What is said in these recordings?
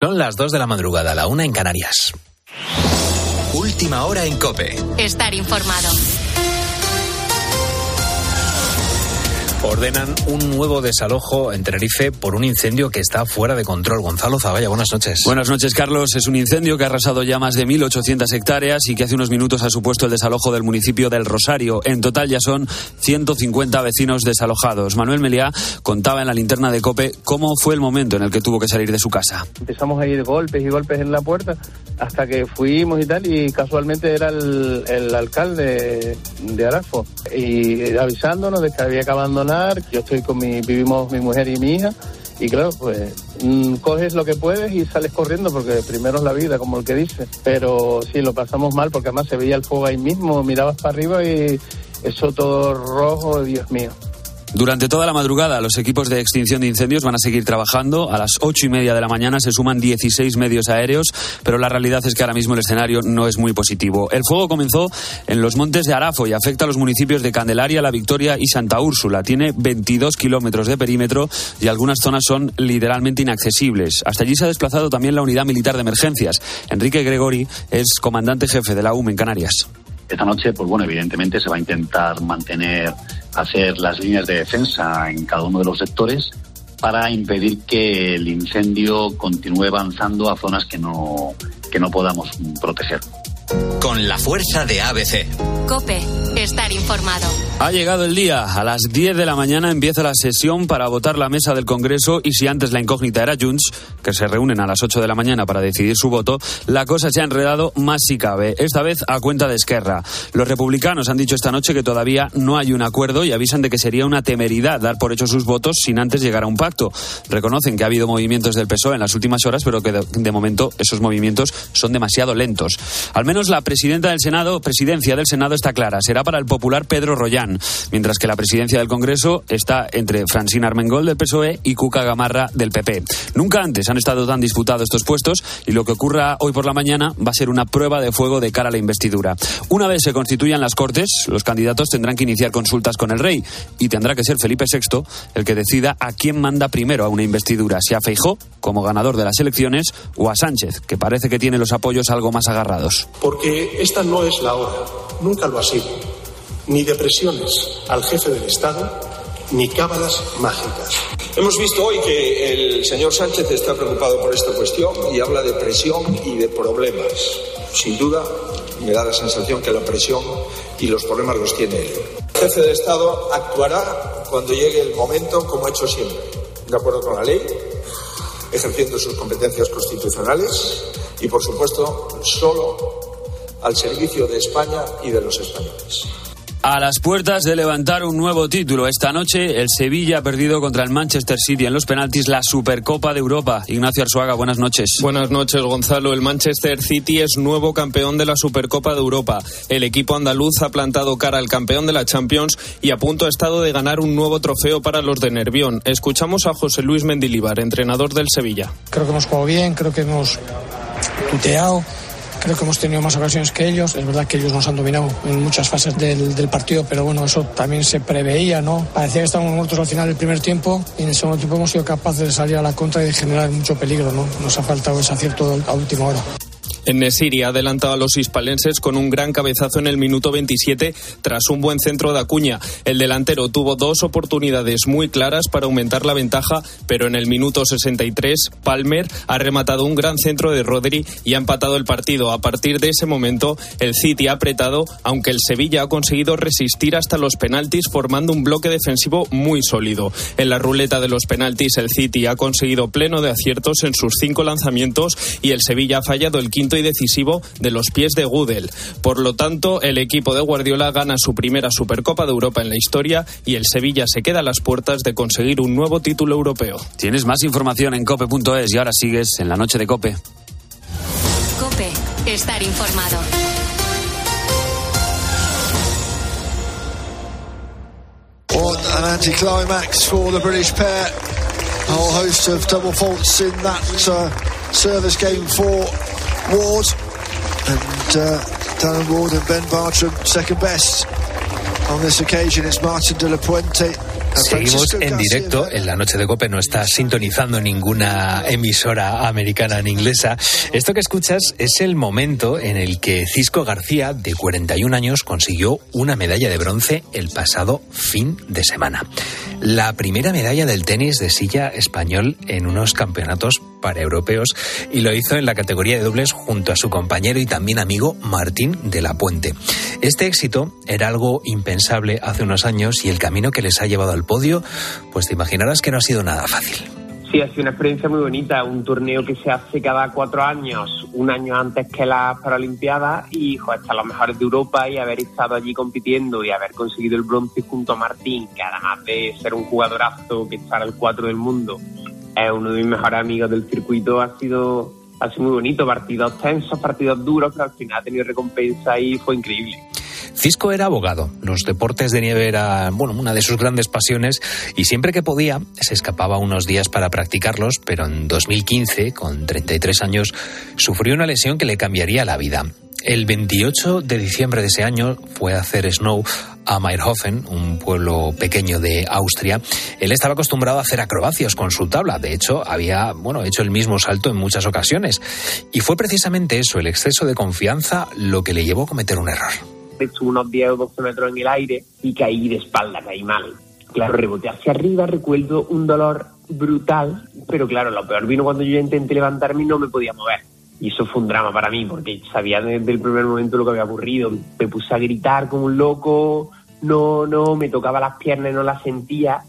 Son las 2 de la madrugada, la una en Canarias. Última hora en Cope. Estar informado. Ordenan un nuevo desalojo en Tenerife por un incendio que está fuera de control. Gonzalo Zavalla, buenas noches. Buenas noches, Carlos. Es un incendio que ha arrasado ya más de 1.800 hectáreas y que hace unos minutos ha supuesto el desalojo del municipio del Rosario. En total ya son 150 vecinos desalojados. Manuel Meliá contaba en la linterna de COPE cómo fue el momento en el que tuvo que salir de su casa. Empezamos a ir golpes y golpes en la puerta hasta que fuimos y tal y casualmente era el, el alcalde de Arafo y avisándonos de que había que abandonar yo estoy con mi, vivimos mi mujer y mi hija, y claro, pues mm, coges lo que puedes y sales corriendo porque primero es la vida, como el que dice. Pero sí, lo pasamos mal porque además se veía el fuego ahí mismo, mirabas para arriba y eso todo rojo, Dios mío. Durante toda la madrugada, los equipos de extinción de incendios van a seguir trabajando. A las ocho y media de la mañana se suman 16 medios aéreos, pero la realidad es que ahora mismo el escenario no es muy positivo. El fuego comenzó en los montes de Arafo y afecta a los municipios de Candelaria, La Victoria y Santa Úrsula. Tiene 22 kilómetros de perímetro y algunas zonas son literalmente inaccesibles. Hasta allí se ha desplazado también la unidad militar de emergencias. Enrique Gregori es comandante jefe de la UM en Canarias. Esta noche, pues bueno, evidentemente se va a intentar mantener, hacer las líneas de defensa en cada uno de los sectores para impedir que el incendio continúe avanzando a zonas que no, que no podamos proteger con la fuerza de ABC. Cope, estar informado. Ha llegado el día. A las 10 de la mañana empieza la sesión para votar la mesa del Congreso y si antes la incógnita era Junts, que se reúnen a las 8 de la mañana para decidir su voto, la cosa se ha enredado más si cabe, esta vez a cuenta de Esquerra. Los republicanos han dicho esta noche que todavía no hay un acuerdo y avisan de que sería una temeridad dar por hecho sus votos sin antes llegar a un pacto. Reconocen que ha habido movimientos del PSOE en las últimas horas, pero que de, de momento esos movimientos son demasiado lentos. Al menos la presidenta del Senado, presidencia del Senado está clara, será para el popular Pedro Rollán, mientras que la presidencia del Congreso está entre Francina Armengol del PSOE y Cuca Gamarra del PP. Nunca antes han estado tan disputados estos puestos y lo que ocurra hoy por la mañana va a ser una prueba de fuego de cara a la investidura. Una vez se constituyan las Cortes, los candidatos tendrán que iniciar consultas con el rey y tendrá que ser Felipe VI el que decida a quién manda primero a una investidura, si a Feijó como ganador de las elecciones o a Sánchez, que parece que tiene los apoyos algo más agarrados porque esta no es la hora, nunca lo ha sido, ni de presiones al jefe del Estado, ni cábalas mágicas. Hemos visto hoy que el señor Sánchez está preocupado por esta cuestión y habla de presión y de problemas. Sin duda, me da la sensación que la presión y los problemas los tiene él. El jefe del Estado actuará cuando llegue el momento, como ha hecho siempre, de acuerdo con la ley, ejerciendo sus competencias constitucionales y, por supuesto, solo al servicio de España y de los españoles. A las puertas de levantar un nuevo título. Esta noche el Sevilla ha perdido contra el Manchester City en los penaltis la Supercopa de Europa. Ignacio Arzuaga, buenas noches. Buenas noches, Gonzalo. El Manchester City es nuevo campeón de la Supercopa de Europa. El equipo andaluz ha plantado cara al campeón de la Champions y a punto ha estado de ganar un nuevo trofeo para los de Nervión. Escuchamos a José Luis Mendilibar, entrenador del Sevilla. Creo que hemos jugado bien, creo que hemos tuteado Creo que hemos tenido más ocasiones que ellos. Es verdad que ellos nos han dominado en muchas fases del, partido, pero bueno, eso también se preveía, ¿no? Parecía que estábamos muertos al final del primer tiempo y en el segundo tiempo hemos sido capaces de salir a la contra y de generar mucho peligro, ¿no? Nos ha faltado ese acierto a última hora. En Nesiri ha adelantado a los hispalenses con un gran cabezazo en el minuto 27 tras un buen centro de Acuña. El delantero tuvo dos oportunidades muy claras para aumentar la ventaja, pero en el minuto 63 Palmer ha rematado un gran centro de Rodri y ha empatado el partido. A partir de ese momento el City ha apretado, aunque el Sevilla ha conseguido resistir hasta los penaltis formando un bloque defensivo muy sólido. En la ruleta de los penaltis el City ha conseguido pleno de aciertos en sus cinco lanzamientos y el Sevilla ha fallado el quinto y decisivo de los pies de Gudel. Por lo tanto, el equipo de Guardiola gana su primera Supercopa de Europa en la historia y el Sevilla se queda a las puertas de conseguir un nuevo título europeo. Tienes más información en cope.es y ahora sigues en la noche de Cope. Cope, estar informado. What an anticlimax for the British pair. A whole host of double faults in that uh, service game for Ward and uh, Darren Ward and Ben Bartram second best. On this occasion, it's Martin de la Puente Seguimos en directo en la noche de Cope, no está sintonizando ninguna emisora americana ni inglesa. Esto que escuchas es el momento en el que Cisco García, de 41 años, consiguió una medalla de bronce el pasado fin de semana. La primera medalla del tenis de silla español en unos campeonatos para europeos y lo hizo en la categoría de dobles junto a su compañero y también amigo Martín de la Puente. Este éxito era algo impensable hace unos años y el camino que les ha llevado al podio, pues te imaginarás que no ha sido nada fácil. Sí, ha sido una experiencia muy bonita, un torneo que se hace cada cuatro años, un año antes que las Paralimpiadas y joder, estar los mejores de Europa y haber estado allí compitiendo y haber conseguido el bronce junto a Martín, que además de ser un jugadorazo que está al cuatro del mundo, es uno de mis mejores amigos del circuito, ha sido, ha sido muy bonito, partidos tensos, partidos duros, pero al final ha tenido recompensa y fue increíble. Cisco era abogado. Los deportes de nieve eran, bueno, una de sus grandes pasiones y siempre que podía se escapaba unos días para practicarlos, pero en 2015, con 33 años, sufrió una lesión que le cambiaría la vida. El 28 de diciembre de ese año fue a hacer snow a Meierhofen, un pueblo pequeño de Austria. Él estaba acostumbrado a hacer acrobacias con su tabla. De hecho, había bueno, hecho el mismo salto en muchas ocasiones. Y fue precisamente eso, el exceso de confianza, lo que le llevó a cometer un error hecho unos 10 o 12 metros en el aire y caí de espalda, caí mal. Claro, reboté hacia arriba, recuerdo un dolor brutal, pero claro, lo peor vino cuando yo intenté levantarme y no me podía mover. Y eso fue un drama para mí, porque sabía desde el primer momento lo que había ocurrido. Me puse a gritar como un loco, no, no, me tocaba las piernas y no las sentía.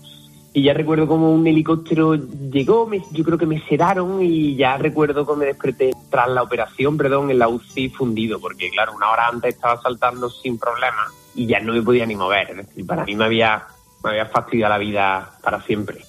Y ya recuerdo como un helicóptero llegó, me, yo creo que me sedaron y ya recuerdo que me desperté tras la operación, perdón, en la UCI fundido, porque claro, una hora antes estaba saltando sin problema y ya no me podía ni mover. Es decir, para mí me había, me había fastidiado la vida para siempre.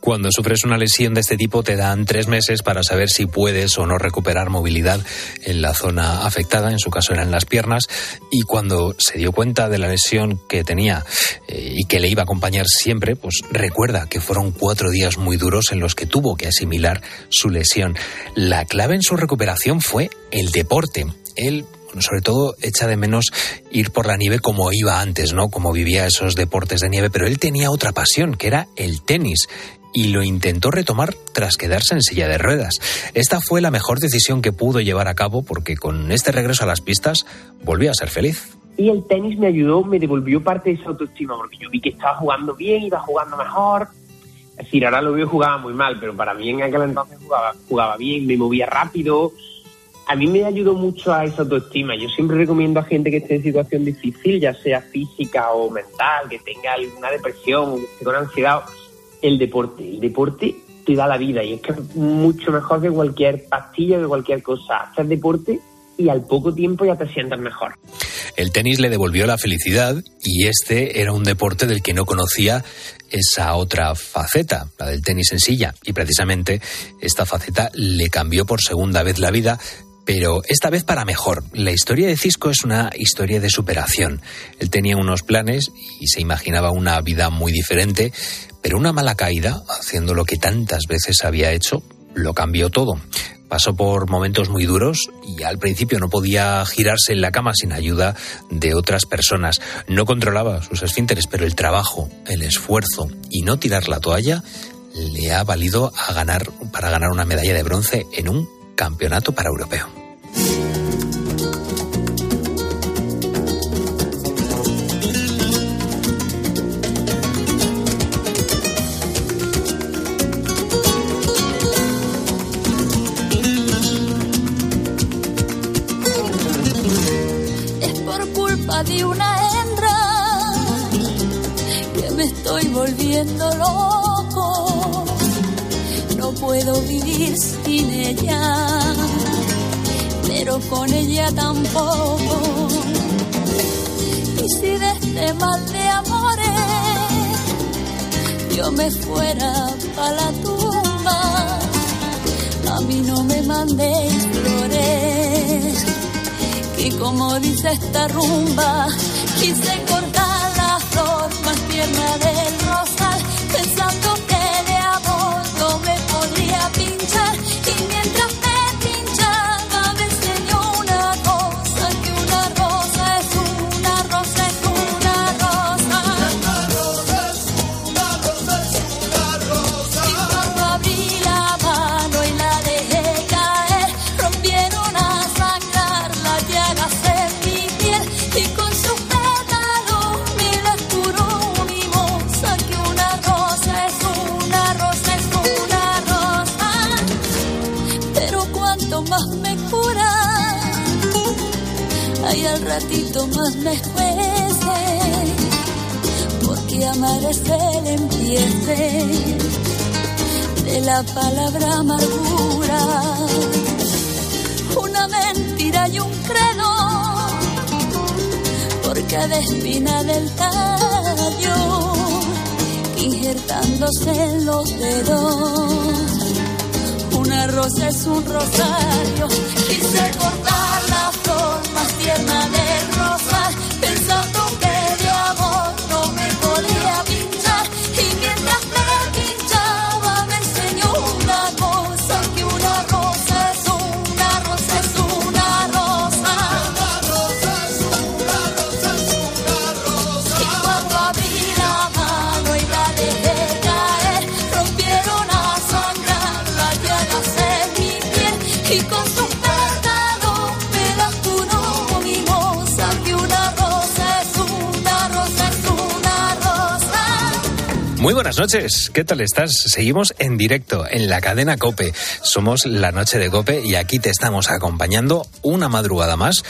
Cuando sufres una lesión de este tipo te dan tres meses para saber si puedes o no recuperar movilidad en la zona afectada, en su caso eran las piernas, y cuando se dio cuenta de la lesión que tenía eh, y que le iba a acompañar siempre, pues recuerda que fueron cuatro días muy duros en los que tuvo que asimilar su lesión. La clave en su recuperación fue el deporte. Él sobre todo echa de menos ir por la nieve como iba antes, ¿no? Como vivía esos deportes de nieve, pero él tenía otra pasión, que era el tenis y lo intentó retomar tras quedarse en silla de ruedas. Esta fue la mejor decisión que pudo llevar a cabo porque con este regreso a las pistas volvió a ser feliz. Y el tenis me ayudó, me devolvió parte de esa autoestima porque yo vi que estaba jugando bien, iba jugando mejor. Es decir, ahora lo veo jugaba muy mal, pero para mí en aquel entonces jugaba, jugaba bien, me movía rápido, a mí me ayudó mucho a esa autoestima. Yo siempre recomiendo a gente que esté en situación difícil, ya sea física o mental, que tenga alguna depresión que esté con ansiedad, el deporte. El deporte te da la vida y es que es mucho mejor que cualquier pastilla, que cualquier cosa. Hacer deporte y al poco tiempo ya te sientas mejor. El tenis le devolvió la felicidad y este era un deporte del que no conocía esa otra faceta, la del tenis en silla. Y precisamente esta faceta le cambió por segunda vez la vida pero esta vez para mejor. La historia de Cisco es una historia de superación. Él tenía unos planes y se imaginaba una vida muy diferente, pero una mala caída, haciendo lo que tantas veces había hecho, lo cambió todo. Pasó por momentos muy duros y al principio no podía girarse en la cama sin ayuda de otras personas. No controlaba sus esfínteres, pero el trabajo, el esfuerzo y no tirar la toalla le ha valido a ganar para ganar una medalla de bronce en un campeonato para europeo. Sin ella pero con ella tampoco. Y si de este mal de amores yo me fuera para la tumba, a mí no me mandéis flores, que como dice esta rumba, quise cortar la flor más tierna del rosal, ratito más me juece, porque amar es el empiece de la palabra amargura, una mentira y un credo, por cada espina del tallo, injertándose en los dedos. Una rosa es un rosario, quise cortar la flor más tierna de Muy buenas noches, ¿qué tal estás? Seguimos en directo en la cadena Cope. Somos la noche de Cope y aquí te estamos acompañando una madrugada más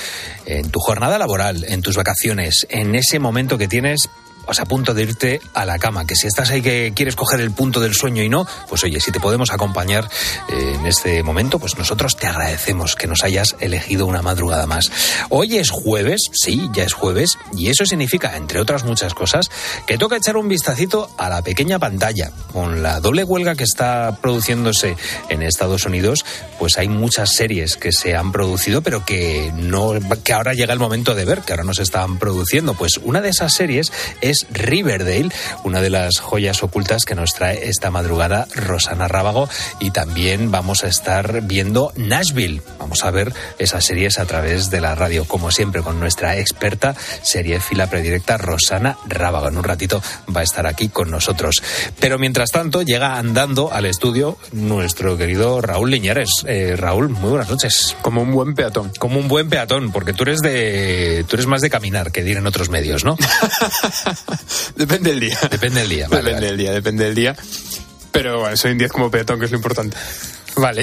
en tu jornada laboral, en tus vacaciones, en ese momento que tienes pues a punto de irte a la cama, que si estás ahí que quieres coger el punto del sueño y no, pues oye, si te podemos acompañar eh, en este momento, pues nosotros te agradecemos que nos hayas elegido una madrugada más. Hoy es jueves, sí, ya es jueves, y eso significa, entre otras muchas cosas, que toca echar un vistacito a la pequeña pantalla. Con la doble huelga que está produciéndose en Estados Unidos, pues hay muchas series que se han producido, pero que no, que ahora llega el momento de ver, que ahora no se están produciendo. Pues una de esas series es Riverdale, una de las joyas ocultas que nos trae esta madrugada Rosana Rábago y también vamos a estar viendo Nashville. Vamos a ver esas series a través de la radio, como siempre, con nuestra experta serie fila predirecta Rosana Rábago. En un ratito va a estar aquí con nosotros. Pero mientras tanto, llega andando al estudio nuestro querido Raúl Liñares. Eh, Raúl, muy buenas noches. Como un buen peatón. Como un buen peatón, porque tú eres de tú eres más de caminar que de ir en otros medios, ¿no? Depende del día. Depende del día. Vale, depende vale. del día, depende del día. Pero bueno, soy un 10 como peatón, que es lo importante. Vale.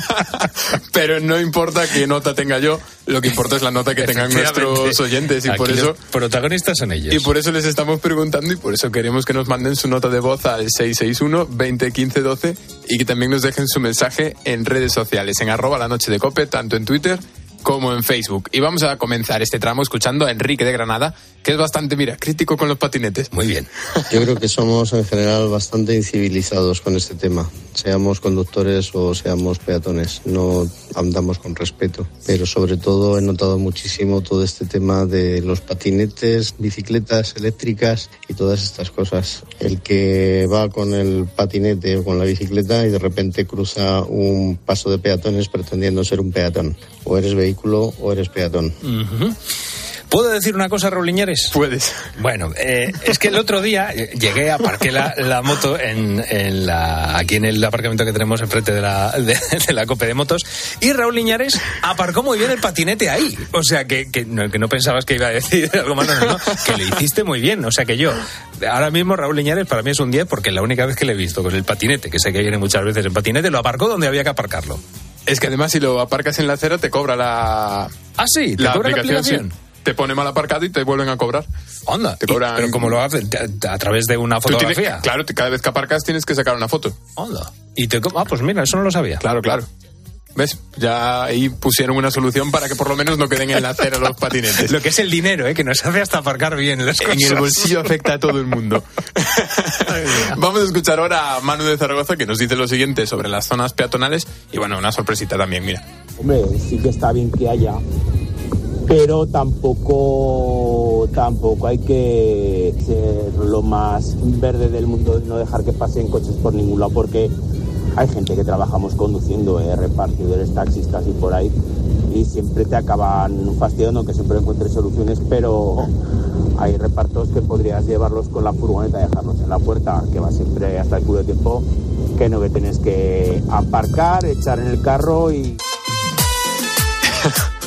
Pero no importa qué nota tenga yo, lo que importa es la nota que tengan nuestros oyentes y Aquí por los eso protagonistas son ellos. y por eso les estamos preguntando y por eso queremos que nos manden su nota de voz al 661 20 15 12 y que también nos dejen su mensaje en redes sociales, en arroba la noche de cope, tanto en Twitter como en Facebook. Y vamos a comenzar este tramo escuchando a Enrique de Granada, que es bastante, mira, crítico con los patinetes. Muy bien. Yo creo que somos en general bastante incivilizados con este tema, seamos conductores o seamos peatones, no andamos con respeto. Pero sobre todo he notado muchísimo todo este tema de los patinetes, bicicletas eléctricas y todas estas cosas. El que va con el patinete o con la bicicleta y de repente cruza un paso de peatones pretendiendo ser un peatón. O eres vehículo o eres peatón. Ujú. ¿Puedo decir una cosa, Raúl Liñares? Puedes. Bueno, eh, es que el otro día eh, llegué, aparqué la, la moto en, en la, aquí en el aparcamiento que tenemos enfrente de la, de, de la COPE de motos y Raúl Liñares aparcó muy bien el patinete ahí. O sea, que, que, no, que no pensabas que iba a decir algo malo, no, no, que lo hiciste muy bien. O sea, que yo, ahora mismo Raúl Liñares para mí es un 10 porque la única vez que le he visto con el patinete, que sé que viene muchas veces en patinete, lo aparcó donde había que aparcarlo. Es que además si lo aparcas en la acera te cobra la... Ah, sí, ¿te la cobra la aplicación. aplicación? sí. Te pone mal aparcado y te vuelven a cobrar. Onda. Te cobran... Pero como lo hacen a, través de una Tú tienes- fotografía. claro, cada vez que aparcas tienes que sacar una foto. Onda. Y te, ah, pues mira, eso no lo sabía. Claro, claro. ¿Ves? Ya ahí pusieron una solución para que por lo menos no queden en la acera los patinetes. Lo que es el dinero, ¿eh? que nos hace hasta aparcar bien las cosas. En el bolsillo afecta a todo el mundo. Vamos a escuchar ahora a Manu de Zaragoza que nos dice lo siguiente sobre las zonas peatonales y bueno, una sorpresita también, mira. Hombre, sí que está bien que haya, pero tampoco, tampoco hay que ser lo más verde del mundo y no dejar que pasen coches por ningún lado, porque hay gente que trabajamos conduciendo, eh, repartidores, taxistas y por ahí, y siempre te acaban fastidiando, que siempre encuentres soluciones, pero hay repartos que podrías llevarlos con la furgoneta, dejarlos en la puerta, que va siempre hasta el culo de tiempo, que no que tienes que aparcar, echar en el carro y...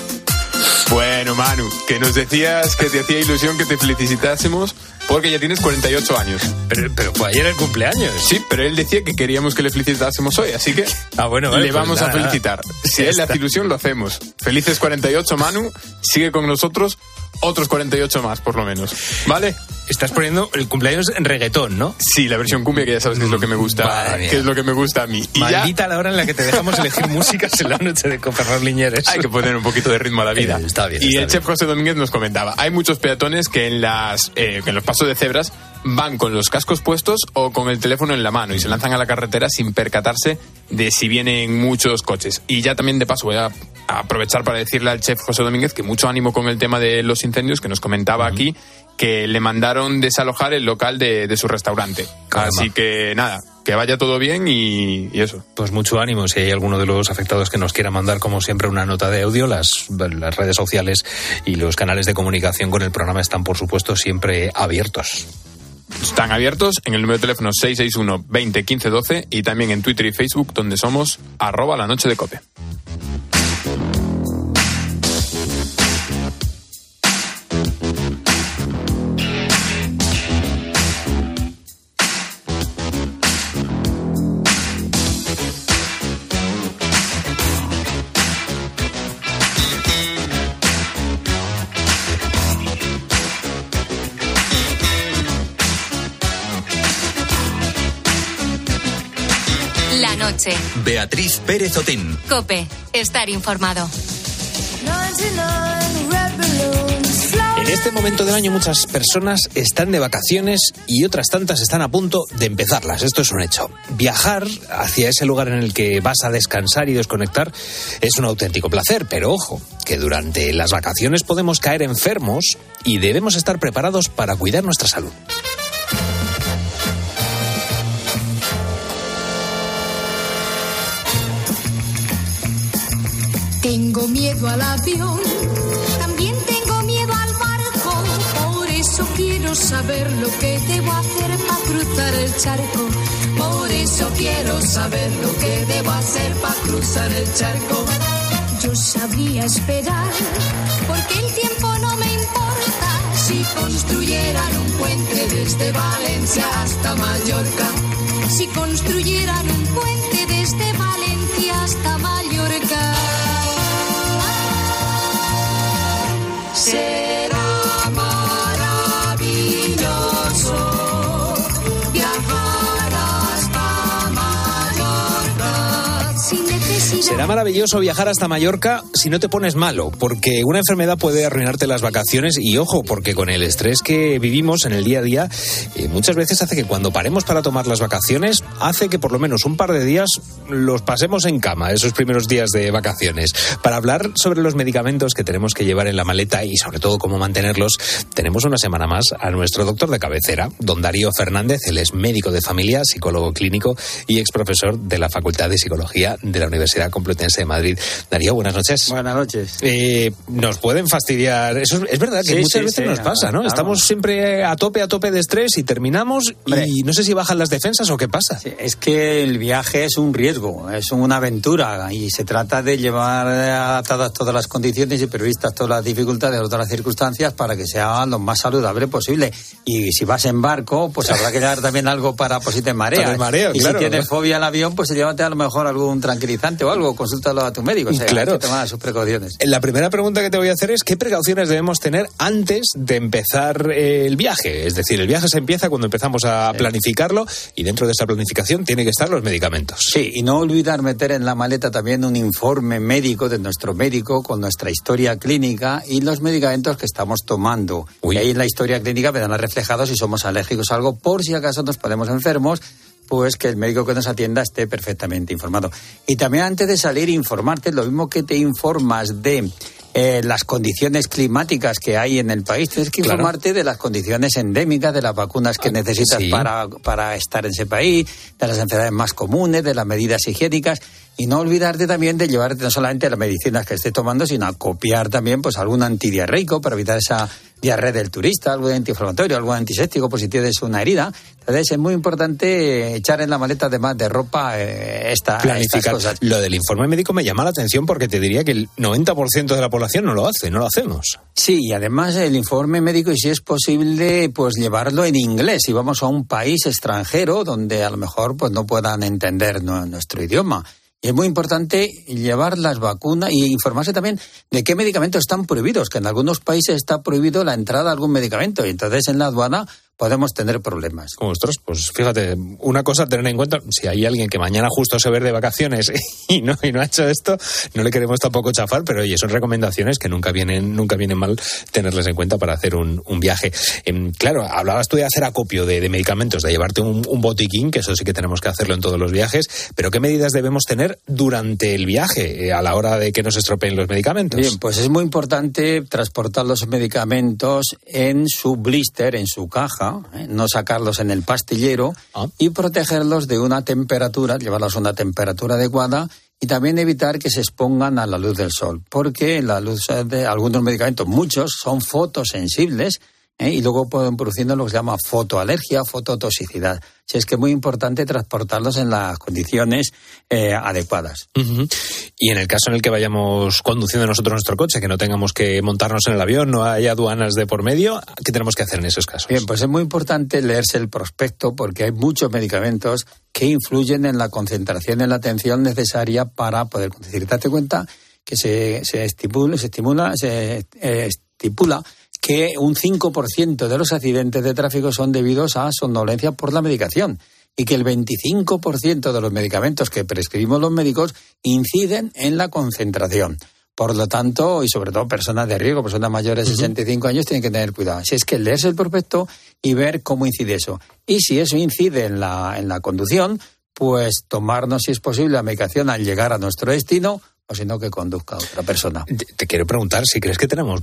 Bueno, Manu, que nos decías que te hacía ilusión que te felicitásemos porque ya tienes 48 años. Pero, pero fue ayer el cumpleaños. Sí, pero él decía que queríamos que le felicitásemos hoy, así que ah, bueno, vale, le pues vamos nada, a felicitar. Si a él le hace ilusión, lo hacemos. Felices 48, Manu. Sigue con nosotros otros 48 más, por lo menos. ¿Vale? Estás poniendo el cumpleaños en reggaetón, ¿no? Sí, la versión cumbia, que ya sabes que es lo que me gusta, mía. que es lo que me gusta a mí. Y ya Maldita la hora en la que te dejamos elegir músicas en la noche de Coperros Liñeres. hay que poner un poquito de ritmo a la vida. Eh, está bien, y está el bien. chef José Domínguez nos comentaba, hay muchos peatones que en las eh, que en los pasos de cebras van con los cascos puestos o con el teléfono en la mano y se lanzan a la carretera sin percatarse de si vienen muchos coches. Y ya también de paso voy a aprovechar para decirle al chef José Domínguez que mucho ánimo con el tema de los incendios que nos comentaba aquí que le mandaron desalojar el local de, de su restaurante. Calma. Así que nada, que vaya todo bien y, y eso. Pues mucho ánimo. Si hay alguno de los afectados que nos quiera mandar, como siempre, una nota de audio, las, las redes sociales y los canales de comunicación con el programa están, por supuesto, siempre abiertos. Están abiertos en el número de teléfono 661 20 15 12 y también en Twitter y Facebook donde somos arroba la noche de cope. Beatriz Pérez Otín. Cope. Estar informado. En este momento del año muchas personas están de vacaciones y otras tantas están a punto de empezarlas. Esto es un hecho. Viajar hacia ese lugar en el que vas a descansar y desconectar es un auténtico placer, pero ojo, que durante las vacaciones podemos caer enfermos y debemos estar preparados para cuidar nuestra salud. Tengo miedo al avión, también tengo miedo al barco. Por eso quiero saber lo que debo hacer para cruzar el charco. Por eso quiero saber lo que debo hacer para cruzar el charco. Yo sabría esperar, porque el tiempo no me importa. Si construyeran un puente desde Valencia hasta Mallorca. Si construyeran un puente desde Valencia hasta Mallorca. Será Será maravilloso viajar hasta Mallorca si no te pones malo, porque una enfermedad puede arruinarte las vacaciones y ojo, porque con el estrés que vivimos en el día a día, eh, muchas veces hace que cuando paremos para tomar las vacaciones, hace que por lo menos un par de días los pasemos en cama, esos primeros días de vacaciones. Para hablar sobre los medicamentos que tenemos que llevar en la maleta y sobre todo cómo mantenerlos, tenemos una semana más a nuestro doctor de cabecera, don Darío Fernández, él es médico de familia, psicólogo clínico y ex profesor de la Facultad de Psicología de la Universidad Complutense de Madrid. Darío, buenas noches. Buenas noches. Eh, nos pueden fastidiar. Eso es, es verdad que Sí, muchas sí, veces sí, nos pasa, ¿no? claro. Estamos siempre a tope, a tope de estrés y terminamos y no sé si bajan las defensas o qué pasa. Es que el viaje es un riesgo, es una aventura y se trata de llevar adaptadas todas las condiciones y previstas todas las dificultades, todas las circunstancias para que sea lo más saludable posible. Y si vas en barco, pues habrá que llevar también algo para por si te mareas. Mareo, y claro. si tienes fobia al avión, pues llévate a lo mejor algún tranquilizante o algo, consúltalo a tu médico. O sea, Claro. tomar sus precauciones. La primera pregunta que te voy a hacer es qué precauciones debemos tener antes de empezar eh, el viaje. Es decir, el viaje se empieza cuando empezamos a planificarlo y dentro de esa planificación tienen que estar los medicamentos. Sí, y no olvidar meter en la maleta también un informe médico de nuestro médico con nuestra historia clínica y los medicamentos que estamos tomando. Y ahí en la historia clínica verán reflejados si somos alérgicos a algo, por si acaso nos ponemos enfermos, pues que el médico que nos atienda esté perfectamente informado. Y también antes de salir, informarte, lo mismo que te informas de eh, las condiciones climáticas que hay en el país, tienes que Claro. informarte de las condiciones endémicas, de las vacunas que necesitas sí. para, para estar en ese país, de las enfermedades más comunes, de las medidas higiénicas. Y no olvidarte también de llevarte no solamente las medicinas que estés tomando, sino a copiar también pues algún antidiarreico para evitar esa diarrea del turista, algo de antiinflamatorio, algo antiséptico por si tienes una herida. Entonces es muy importante echar en la maleta además de ropa eh, esta, estas cosas. Lo del informe médico me llama la atención porque te diría que el 90% de la población no lo hace, no lo hacemos. Sí, y además el informe médico, y si es posible, pues llevarlo en inglés. Si vamos a un país extranjero donde a lo mejor pues no puedan entender nu- nuestro idioma. Es muy importante llevar las vacunas y informarse también de qué medicamentos están prohibidos, que en algunos países está prohibido la entrada a algún medicamento. Y entonces en la aduana podemos tener problemas. Como ostras, pues fíjate, una cosa a tener en cuenta, si hay alguien que mañana justo se ve de vacaciones y no, y no ha hecho esto, no le queremos tampoco chafar, pero oye, son recomendaciones que nunca vienen, nunca vienen mal tenerles en cuenta para hacer un, un viaje. Em, claro, hablabas tú de hacer acopio de, de medicamentos, de llevarte un, un botiquín, que eso sí que tenemos que hacerlo en todos los viajes, pero ¿qué medidas debemos tener durante el viaje, eh, a la hora de que nos estropeen los medicamentos? Bien, pues es muy importante transportar los medicamentos en su blister, en su caja, ¿eh? no sacarlos en el pastillero y protegerlos de una temperatura, llevarlos a una temperatura adecuada y también evitar que se expongan a la luz del sol, porque la luz de algunos medicamentos, muchos, son fotosensibles ¿eh? y luego pueden produciendo lo que se llama fotoalergia, fototoxicidad. Si es que es muy importante transportarlos en las condiciones eh, adecuadas. Y en el caso en el que vayamos conduciendo nosotros nuestro coche, que no tengamos que montarnos en el avión, no hay aduanas de por medio, ¿qué tenemos que hacer en esos casos? Bien, pues es muy importante leerse el prospecto porque hay muchos medicamentos que influyen en la concentración en la atención necesaria para poder conducir. Date cuenta que se, se estimula, se estimula, se eh, estipula que un 5% de los accidentes de tráfico son debidos a somnolencia por la medicación y que el 25% de los medicamentos que prescribimos los médicos inciden en la concentración. Por lo tanto, y sobre todo personas de riesgo, personas mayores de 65 años, tienen que tener cuidado. Si es que leerse el prospecto y ver cómo incide eso. Y si eso incide en la, en la conducción, pues tomarnos, si es posible, la medicación al llegar a nuestro destino, o si no, que conduzca a otra persona. Te, quiero preguntar si crees que tenemos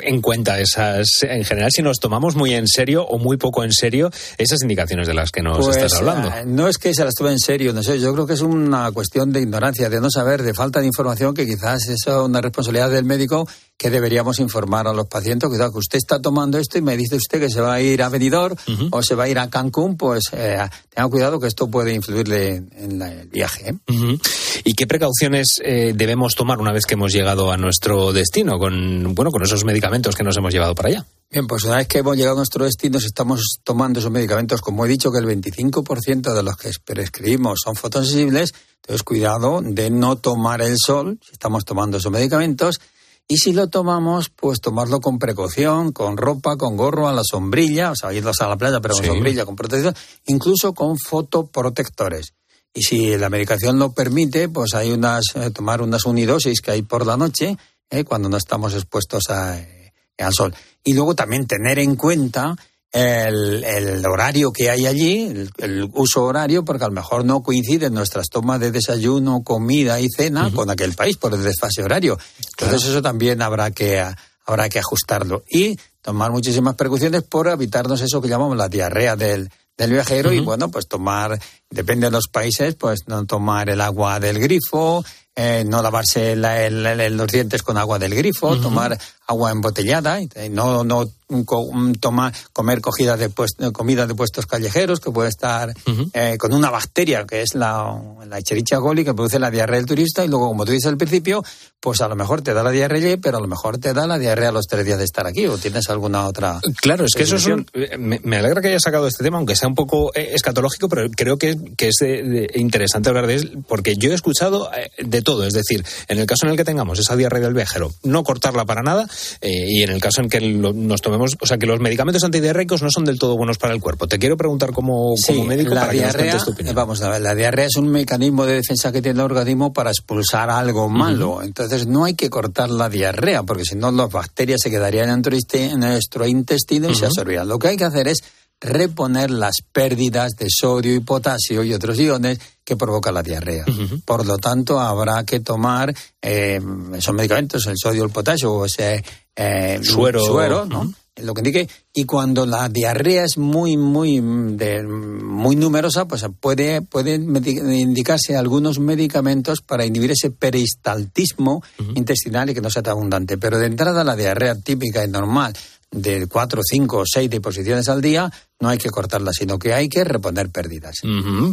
en cuenta esas, en general, si nos tomamos muy en serio o muy poco en serio esas indicaciones de las que nos Pues, estás hablando. eh, no es que se las tome en serio, no sé, yo creo que es una cuestión de ignorancia, de no saber, de falta de información, que quizás es una responsabilidad del médico que deberíamos informar a los pacientes. Cuidado, que usted está tomando esto y me dice usted que se va a ir a Benidorm o se va a ir a Cancún, pues eh, tenga cuidado que esto puede influirle en la- el viaje. ¿eh? ¿Y qué precauciones eh, debemos tomar una vez que hemos llegado a nuestro destino con, bueno, con esos medicamentos que nos hemos llevado para allá? Bien, pues una vez que hemos llegado a nuestro destino, si estamos tomando esos medicamentos, como he dicho que el 25% de los que prescribimos son fotosensibles, entonces cuidado de no tomar el sol si estamos tomando esos medicamentos. Y si lo tomamos, pues tomarlo con precaución, con ropa, con gorro, a la sombrilla, o sea, irnos a la playa, pero con Sí. sombrilla, con protección, incluso con fotoprotectores. Y si la medicación lo permite, pues hay unas, eh, tomar unas unidosis que hay por la noche, eh, cuando no estamos expuestos a, eh, al sol. Y luego también tener en cuenta el, el horario que hay allí, el, el uso horario, porque a lo mejor no coinciden nuestras tomas de desayuno, comida y cena con aquel país por el desfase horario. Entonces eso también habrá que, habrá que ajustarlo. Y tomar muchísimas precauciones por evitarnos eso que llamamos la diarrea del, del viajero y bueno, pues tomar, depende de los países, pues no tomar el agua del grifo, eh, no lavarse la- el- el- los dientes con agua del grifo, tomar agua embotellada, y, eh, no, no un co- un toma- comer cogida de pues- comida de puestos callejeros que puede estar eh, con una bacteria que es la, la Escherichia coli que produce la diarrea del turista y luego como tú dices al principio, pues a lo mejor te da la diarrea, pero a lo mejor te da la diarrea a los tres días de estar aquí o tienes alguna otra. Claro, es que eso es un- me, me alegra que hayas sacado este tema, aunque sea un poco eh, escatológico, pero creo que, que es de- de- interesante hablar de él, porque yo he escuchado eh, de todo. Es decir, en el caso en el que tengamos esa diarrea del viajero, no cortarla para nada, eh, y en el caso en que lo- nos tomemos, o sea, que los medicamentos antidiarreicos no son del todo buenos para el cuerpo. Te quiero preguntar como, Sí, como médico la para que nos diarrea, cuentes tu opinión. vamos a ver, la diarrea es un mecanismo de defensa que tiene el organismo para expulsar algo malo. Entonces no hay que cortar la diarrea, porque si no las bacterias se quedarían en nuestro, intestino y se absorberían. Lo que hay que hacer es reponer las pérdidas de sodio y potasio y otros iones que provoca la diarrea. Por lo tanto, habrá que tomar eh, esos medicamentos, el sodio, el potasio o ese eh, Suero. suero ¿no? lo que indique, y cuando la diarrea es muy, muy, de, muy numerosa, pues puede, pueden indicarse algunos medicamentos para inhibir ese peristaltismo intestinal y que no sea tan abundante. Pero de entrada la diarrea típica y normal de cuatro, cinco o seis deposiciones al día, no hay que cortarla, sino que hay que reponer pérdidas.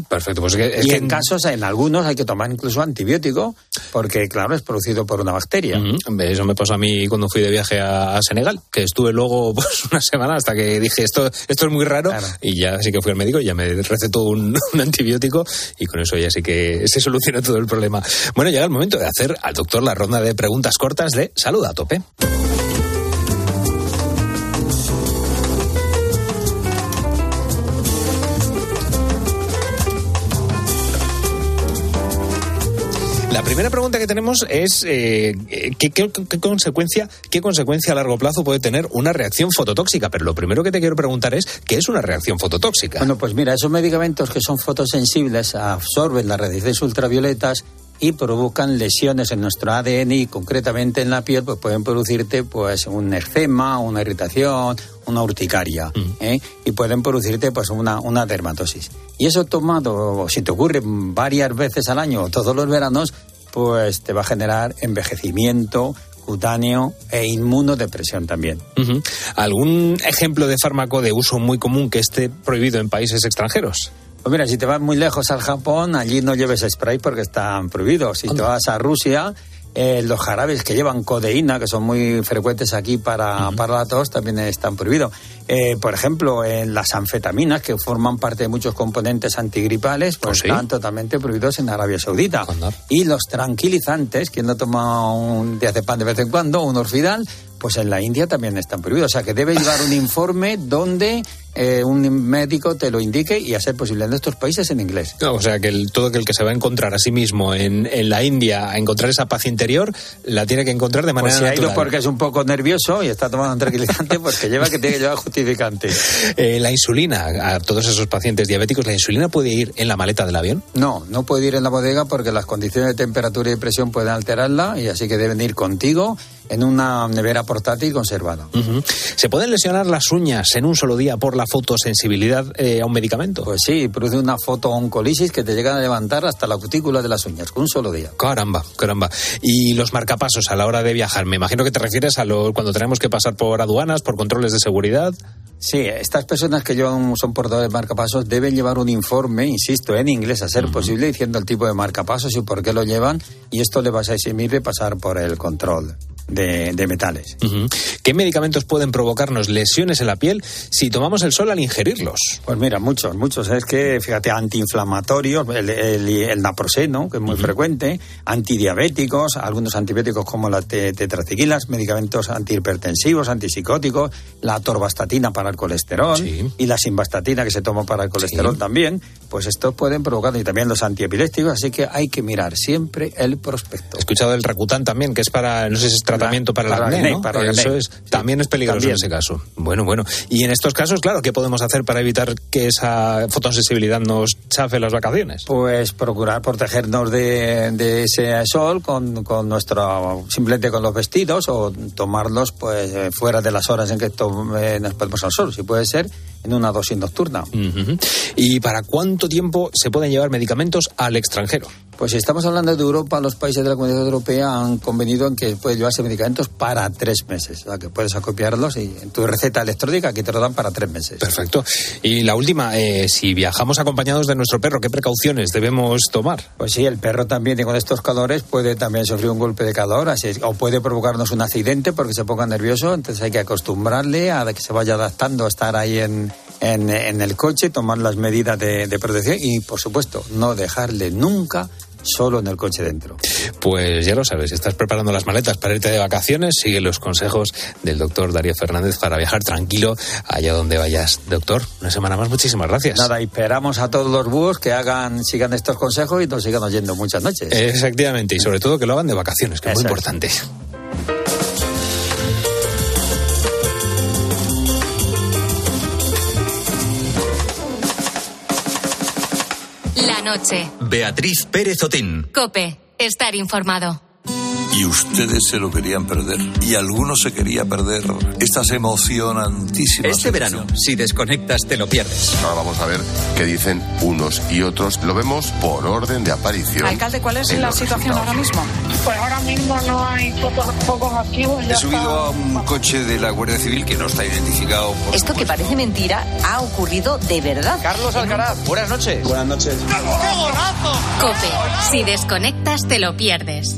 perfecto. Pues y en casos, en algunos, hay que tomar incluso antibiótico, porque, claro, es producido por una bacteria. Eso me pasó a mí cuando fui de viaje a, Senegal, que estuve luego pues, una semana hasta que dije esto, esto es muy raro, y ya sí que fui al médico y ya me recetó un, un, antibiótico, y con eso ya sí que se soluciona todo el problema. Bueno, llega el momento de hacer al doctor la ronda de preguntas cortas de salud a tope. La primera pregunta que tenemos es eh, ¿qué, consecuencia, ¿qué consecuencia a largo plazo puede tener una reacción fototóxica? Pero lo primero que te quiero preguntar es ¿qué es una reacción fototóxica? Bueno, pues mira, esos medicamentos que son fotosensibles absorben las radiaciones ultravioletas y provocan lesiones en nuestro ADN y concretamente en la piel pues pueden producirte pues un eczema, una irritación, una urticaria mm. ¿eh? y pueden producirte pues una, una dermatosis. Y eso tomado, si te ocurre varias veces al año o todos los veranos, pues te va a generar envejecimiento, cutáneo e inmunodepresión también. ¿Algún ejemplo de fármaco de uso muy común que esté prohibido en países extranjeros? Pues mira, si te vas muy lejos al Japón, allí no lleves spray porque están prohibidos. Si te vas a Rusia, eh, los jarabes que llevan codeína, que son muy frecuentes aquí para, para la tos, también están prohibidos. Eh, por ejemplo, en las anfetaminas, que forman parte de muchos componentes antigripales, pues ¿Oh, están totalmente prohibidos en Arabia Saudita. Y los tranquilizantes, quien no toma un diazepam de vez en cuando, un orfidal, pues en la India también están prohibidos. O sea que debe llevar un informe donde eh, un médico te lo indique y a ser posible en estos países en inglés. o sea que el, todo aquel que se va a encontrar a sí mismo en, en, la India a encontrar esa paz interior, la tiene que encontrar de manera pues si ha ido porque es un poco nervioso y está tomando un tranquilizante, pues que lleva que tiene que llevar justificante. Eh, la insulina, a todos esos pacientes diabéticos, ¿la insulina puede ir en la maleta del avión? No, no puede ir en la bodega porque las condiciones de temperatura y presión pueden alterarla y así que deben ir contigo en una nevera portátil conservada. ¿Se pueden lesionar las uñas en un solo día por la fotosensibilidad eh, a un medicamento? Pues sí, produce una fotooncolisis que te llega a levantar hasta la cutícula de las uñas con un solo día. Caramba, caramba. Y los marcapasos a la hora de viajar, me imagino que te refieres a lo, cuando tenemos que pasar por aduanas, por controles de seguridad. Sí, estas personas que llevan, son portadores de marcapasos deben llevar un informe, insisto, en inglés a ser posible, diciendo el tipo de marcapasos y por qué lo llevan, y esto le va a eximir de pasar por el control de, metales. ¿Qué medicamentos pueden provocarnos lesiones en la piel si tomamos el sol al ingerirlos? Pues mira, muchos, muchos. Es que, fíjate, antiinflamatorios, el, el, naproxeno, que es muy frecuente, antidiabéticos, algunos antibióticos como la tetraciquilas, medicamentos antihipertensivos, antipsicóticos, la torvastatina para el colesterol y la simvastatina que se toma para el colesterol también, pues estos pueden provocar, y también los antiepilépticos, así que hay que mirar siempre el prospecto. He escuchado el Rakutan también, que es para, no sé si es tratamiento para, la acné, Eso es, también es peligroso en ese caso. Bueno, bueno. Y en estos casos, claro, ¿qué podemos hacer para evitar que esa fotosensibilidad nos chafe las vacaciones? Pues procurar protegernos de, ese sol con, con, nuestro, simplemente con los vestidos o tomarlos pues eh, fuera de las horas en que eh, nos ponemos al sol, si puede ser en una dosis nocturna. ¿Y para cuánto tiempo se pueden llevar medicamentos al extranjero? Pues si estamos hablando de Europa, los países de la Comunidad Europea han convenido en que puede llevarse medicamentos para tres meses. O sea, que puedes acopiarlos y en tu receta electrónica aquí te lo dan para tres meses. Perfecto. Y la última, eh, si viajamos acompañados de nuestro perro, ¿qué precauciones debemos tomar? Pues sí, el perro también con estos calores puede también sufrir un golpe de calor así o puede provocarnos un accidente porque se ponga nervioso. Entonces hay que acostumbrarle a que se vaya adaptando a estar ahí en, en, el coche, tomar las medidas de, de protección y, por supuesto, no dejarle nunca solo en el coche dentro. Pues ya lo sabes, estás preparando las maletas para irte de vacaciones, sigue los consejos del doctor Darío Fernández para viajar tranquilo allá donde vayas. Doctor, una semana más, muchísimas gracias. Nada, esperamos a todos los búhos que hagan, sigan estos consejos y nos sigan oyendo muchas noches. Efectivamente, y sobre todo que lo hagan de vacaciones, que es muy importante. Noche. Beatriz Pérez Otín. Cope, estar informado. Y ustedes se lo querían perder. Y algunos se quería perder estas emocionantísimas. Este verano, si desconectas, te lo pierdes. Ahora vamos a ver qué dicen unos y otros. Lo vemos por orden de aparición. Alcalde, ¿cuál es la situación ahora mismo? Pues ahora mismo no hay focos activos. He subido a un coche de la Guardia Civil que no está identificado. Por Esto que parece mentira ha ocurrido de verdad. Carlos Alcaraz, buenas noches. Buenas noches. ¡Qué! Cope, si desconectas te lo pierdes.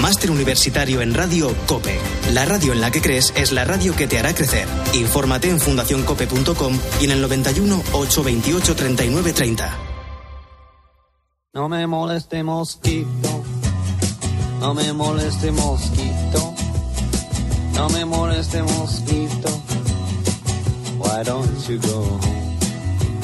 Máster universitario en Radio COPE. La radio en la que crees es la radio que te hará crecer. Infórmate en fundacioncope.com y en el 91 828 39 30. No me moleste mosquito, no me moleste mosquito, no me moleste mosquito. Why don't you go home?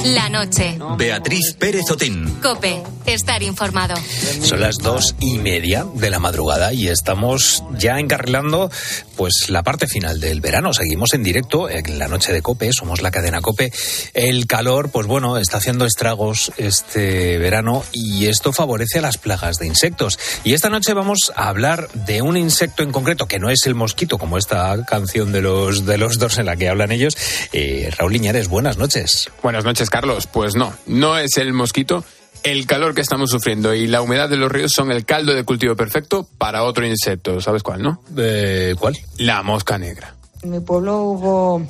La noche. Beatriz Pérez Otín. Cope, estar informado. Son las dos y media de la madrugada y estamos ya encarrilando pues la parte final del verano. Seguimos en directo en la noche de Cope, somos la cadena Cope. El calor, pues bueno, está haciendo estragos este verano y esto favorece a las plagas de insectos. Y esta noche vamos a hablar de un insecto en concreto que no es el mosquito, como esta canción de los de los dos en la que hablan ellos. Eh, Raúl Liñares, buenas noches. Buenas noches, Carlos. Pues no, no es el mosquito. El calor que estamos sufriendo y la humedad de los ríos son el caldo de cultivo perfecto para otro insecto. ¿Sabes cuál, no? Eh, ¿Cuál? La mosca negra. En mi pueblo hubo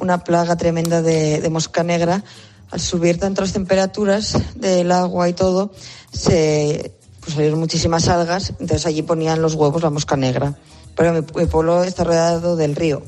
una plaga tremenda de, de mosca negra. Al subir tanto las temperaturas del agua y todo, se pues, salieron muchísimas algas. Entonces allí ponían los huevos la mosca negra. Pero mi, mi pueblo está rodeado del río.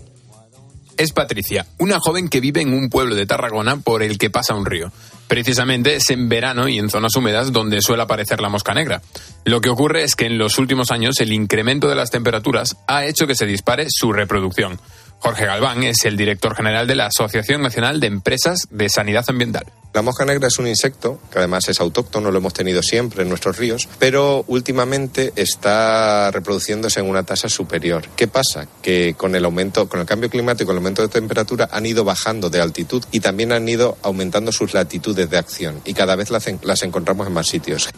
Es Patricia, una joven que vive en un pueblo de Tarragona por el que pasa un río. Precisamente es en verano y en zonas húmedas donde suele aparecer la mosca negra. Lo que ocurre es que en los últimos años el incremento de las temperaturas ha hecho que se dispare su reproducción. Jorge Galván es el director general de la Asociación Nacional de Empresas de Sanidad Ambiental. La mosca negra es un insecto que además es autóctono, lo hemos tenido siempre en nuestros ríos, pero últimamente está reproduciéndose en una tasa superior. ¿Qué pasa? Que con el aumento, con el cambio climático, el aumento de temperatura han ido bajando de altitud y también han ido aumentando sus latitudes de acción y cada vez las, las encontramos en más sitios.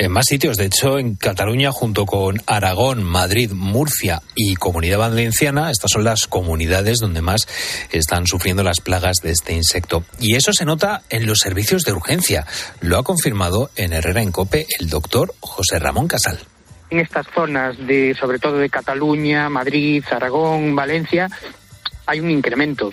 En más sitios, de hecho, en Cataluña, junto con Aragón, Madrid, Murcia y Comunidad Valenciana, estas son las comunidades donde más están sufriendo las plagas de este insecto. Y eso se nota en los servicios de urgencia. Lo ha confirmado en Herrera en Cope el doctor José Ramón Casal. en estas zonas de sobre todo de Cataluña, Madrid, Aragón, Valencia hay un incremento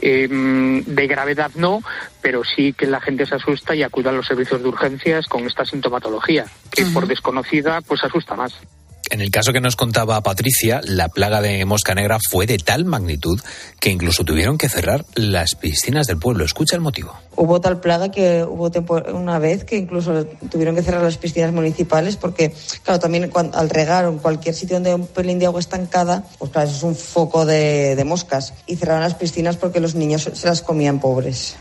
Eh, de gravedad no, pero sí que la gente se asusta y acude a los servicios de urgencias con esta sintomatología que por desconocida pues asusta más. En el caso que nos contaba Patricia, la plaga de mosca negra fue de tal magnitud que incluso tuvieron que cerrar las piscinas del pueblo. Escucha el motivo. Hubo tal plaga que hubo una vez que incluso tuvieron que cerrar las piscinas municipales porque, claro, también al regar en cualquier sitio donde hay un pelín de agua estancada, pues claro, eso es un foco de, de moscas. Y cerraron las piscinas porque los niños se las comían pobres.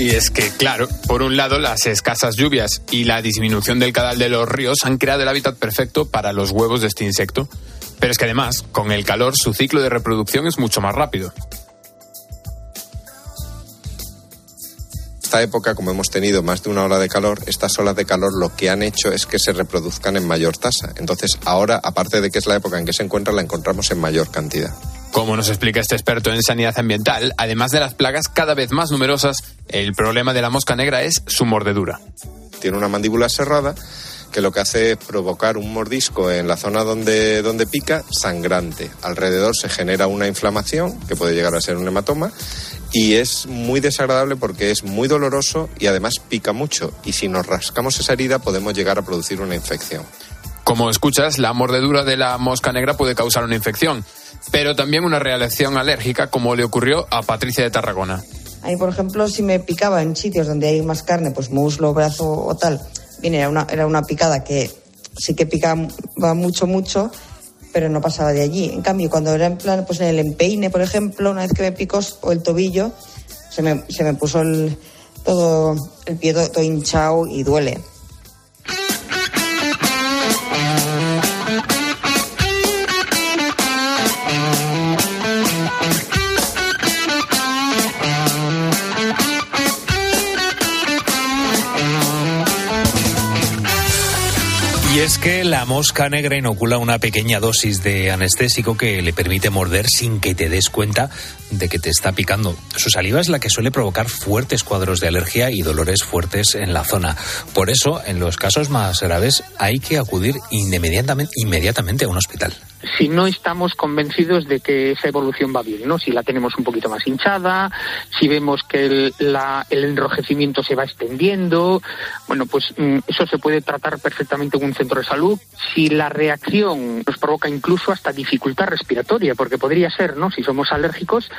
Y es que, claro, por un lado, las escasas lluvias y la disminución del caudal de los ríos han creado el hábitat perfecto para los huevos de este insecto. Pero es que además, con el calor, su ciclo de reproducción es mucho más rápido. Esta época, como hemos tenido más de una ola de calor, estas olas de calor lo que han hecho es que se reproduzcan en mayor tasa. Entonces, ahora, aparte de que es la época en que se encuentra, la encontramos en mayor cantidad. Como nos explica este experto en sanidad ambiental, además de las plagas cada vez más numerosas, el problema de la mosca negra es su mordedura. Tiene una mandíbula cerrada que lo que hace es provocar un mordisco en la zona donde, donde pica sangrante. Alrededor se genera una inflamación que puede llegar a ser un hematoma y es muy desagradable porque es muy doloroso y además pica mucho. Y si nos rascamos esa herida podemos llegar a producir una infección. Como escuchas, la mordedura de la mosca negra puede causar una infección. pero también una reacción alérgica como le ocurrió a Patricia de Tarragona. A mí, por ejemplo, si me picaba en sitios donde hay más carne, pues muslo, brazo o tal, bien, era una, era una picada que sí que picaba mucho, mucho, pero no pasaba de allí. En cambio, cuando era en plan, pues en el empeine, por ejemplo, una vez que me picó o el tobillo, se me, se me puso el, todo el pie todo hinchado y duele. Es que la mosca negra inocula una pequeña dosis de anestésico que le permite morder sin que te des cuenta de que te está picando. Su saliva es la que suele provocar fuertes cuadros de alergia y dolores fuertes en la zona. Por eso, en los casos más graves, hay que acudir inmediatamente, inmediatamente a un hospital si no estamos convencidos de que esa evolución va bien, ¿no? Si la tenemos un poquito más hinchada, si vemos que el, enrojecimiento se va extendiendo, bueno, pues mm, eso se puede tratar perfectamente en un centro de salud. Si la reacción nos provoca incluso hasta dificultad respiratoria, porque podría ser, ¿no? Si somos alérgicos,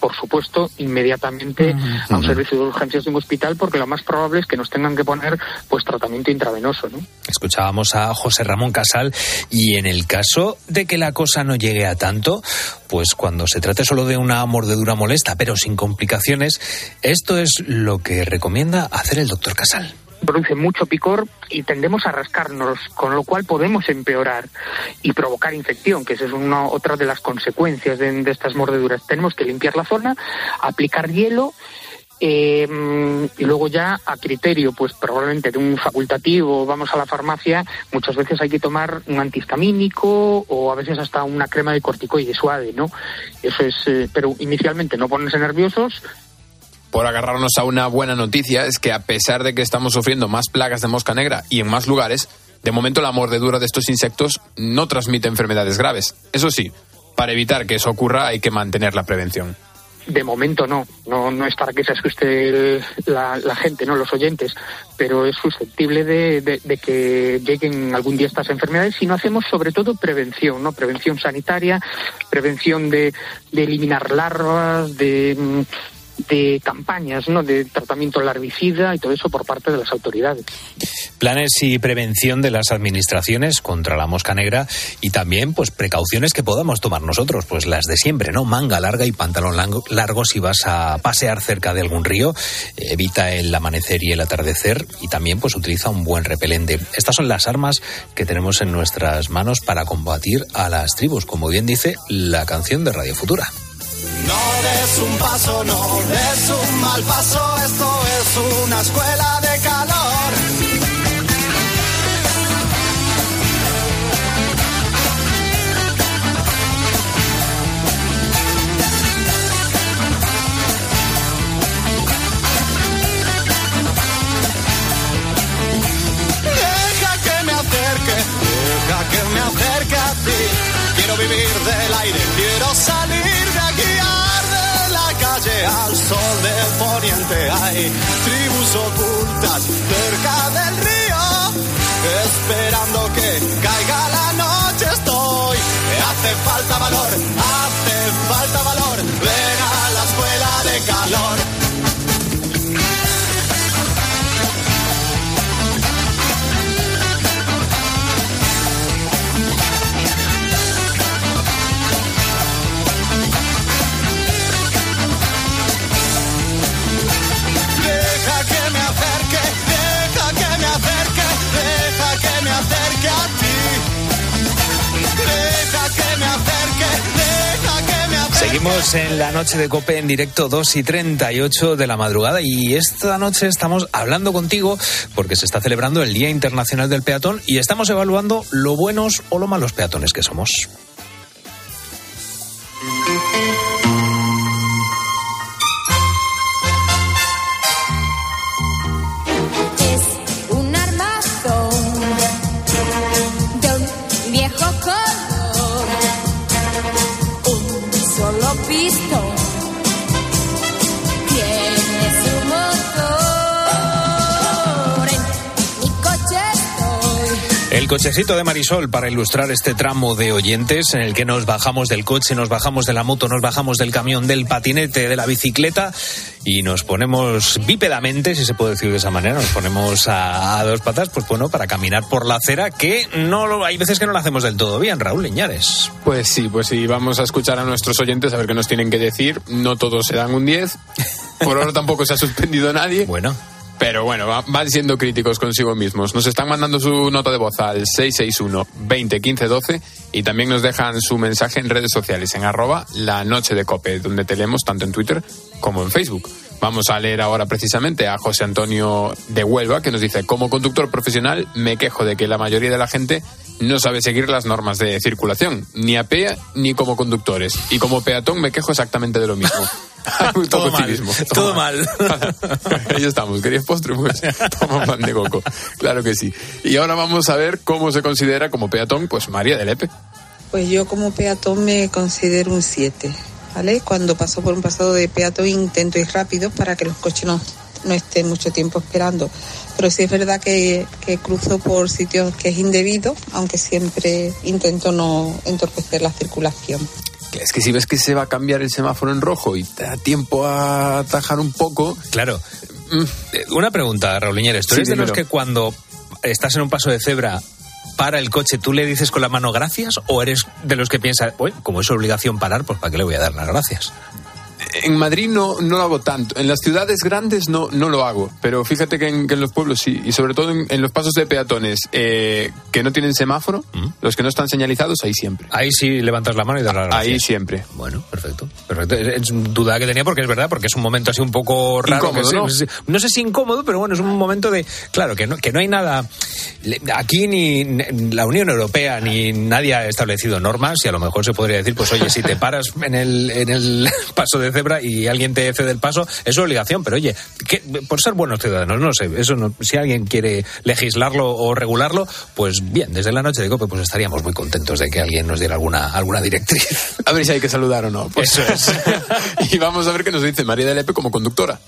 por supuesto, inmediatamente a un servicio de urgencias de un hospital, porque lo más probable es que nos tengan que poner pues tratamiento intravenoso. ¿no? Escuchábamos a José Ramón Casal y en el caso de que la cosa no llegue a tanto, pues cuando se trate solo de una mordedura molesta, pero sin complicaciones, esto es lo que recomienda hacer el doctor Casal produce mucho picor y tendemos a rascarnos, con lo cual podemos empeorar y provocar infección, que esa es una, otra de las consecuencias de, estas mordeduras. Tenemos que limpiar la zona, aplicar hielo eh, y luego ya a criterio, pues probablemente de un facultativo, vamos a la farmacia, muchas veces hay que tomar un antihistamínico o a veces hasta una crema de corticoide suave, ¿no? Eso es, eh, pero inicialmente no ponerse nerviosos, por agarrarnos a una buena noticia es que a pesar de que estamos sufriendo más plagas de mosca negra y en más lugares, de momento la mordedura de estos insectos no transmite enfermedades graves. Eso sí, para evitar que eso ocurra hay que mantener la prevención. De momento no, no, no es para que se asuste la, gente, no los oyentes, pero es susceptible de, que lleguen algún día estas enfermedades si no hacemos sobre todo prevención, no prevención sanitaria, prevención de, de eliminar larvas, de mm, de campañas ¿no? de tratamiento larvicida y todo eso por parte de las autoridades. Planes y prevención de las administraciones contra la mosca negra y también pues precauciones que podamos tomar nosotros, pues las de siempre, ¿no? Manga larga y pantalón largo, si vas a pasear cerca de algún río, evita el amanecer y el atardecer y también pues utiliza un buen repelente. Estas son las armas que tenemos en nuestras manos para combatir a las tribus, como bien dice la canción de Radio Futura. No des un paso, no des un mal paso, esto es una escuela de calor. Deja que me acerque, deja que me acerque a ti. Quiero vivir del aire, quiero salir al sol de poniente hay tribus ocultas cerca del río, esperando que caiga la noche estoy. Hace falta valor, hace falta valor, Seguimos en la noche de Cope en directo 2 y 38 de la madrugada y esta noche estamos hablando contigo porque se está celebrando el Día Internacional del Peatón y estamos evaluando lo buenos o lo malos peatones que somos. El cochecito de Marisol para ilustrar este tramo de oyentes en el que nos bajamos del coche, nos bajamos de la moto, nos bajamos del camión, del patinete, de la bicicleta y nos ponemos bípedamente, si se puede decir de esa manera, nos ponemos a, a dos patas, pues bueno, para caminar por la acera que no lo- hay veces que no lo hacemos del todo bien, Raúl Leñares. Pues sí, pues sí, vamos a escuchar a nuestros oyentes a ver qué nos tienen que decir. No todos se dan un 10. Por ahora tampoco se ha suspendido nadie. Bueno. Pero bueno, va- van siendo críticos consigo mismos. Nos están mandando su nota de voz al 661 20 15 12 y también nos dejan su mensaje en redes sociales en arroba la noche de cope, donde te leemos tanto en Twitter como en Facebook. Vamos a leer ahora precisamente a José Antonio de Huelva, que nos dice, como conductor profesional me quejo de que la mayoría de la gente no sabe seguir las normas de circulación, ni a ni como conductores. Y como peatón me quejo exactamente de lo mismo. Muy Todo poco mal, civismo. todo mal. Ahí estamos. ¿Querías postre? Pues toma pan de coco. Claro que sí. Y ahora vamos a ver cómo se considera como peatón, pues María de Lepe. Pues yo como peatón me considero un 7, ¿vale? Cuando paso por un pasado de peatón intento ir rápido para que los coches no, no estén mucho tiempo esperando. Pero sí es verdad que, que cruzo por sitios que es indebido, aunque siempre intento no entorpecer la circulación. Es que si ves que se va a cambiar el semáforo en rojo y te da tiempo a atajar un poco. Claro. Eh, Una pregunta, Raúl Leñares. ¿Tú Sí, eres de los que cuando estás en un paso de cebra para el coche, tú le dices con la mano gracias? ¿O eres de los que piensa, como es obligación parar, pues ¿para qué le voy a dar las gracias? En Madrid no, no lo hago tanto. En las ciudades grandes no, no lo hago. Pero fíjate que en, que en los pueblos sí. Y sobre todo en, en los pasos de peatones eh, que no tienen semáforo, los que no están señalizados, ahí siempre. Ahí sí levantas la mano y das las gracias. Ahí siempre. Bueno, perfecto. perfecto. Es duda que tenía porque es verdad, porque es un momento así un poco raro. Incómodo, que ¿no? es- no sé si incómodo, pero bueno, es un momento de. Claro, que no, que no hay nada. Aquí ni ni la Unión Europea ni nadie ha establecido normas y a lo mejor se podría decir, pues oye, si te paras en el, en el paso de cebra y alguien te cede el paso, es obligación, pero oye, que- por ser buenos ciudadanos, no sé, eso no, si alguien quiere legislarlo o regularlo, pues bien, desde la noche de COPE pues estaríamos muy contentos de que alguien nos diera alguna, alguna directriz. A ver si hay que saludar o no. Pues- Eso es. y vamos a ver qué nos dice María de Lepe como conductora.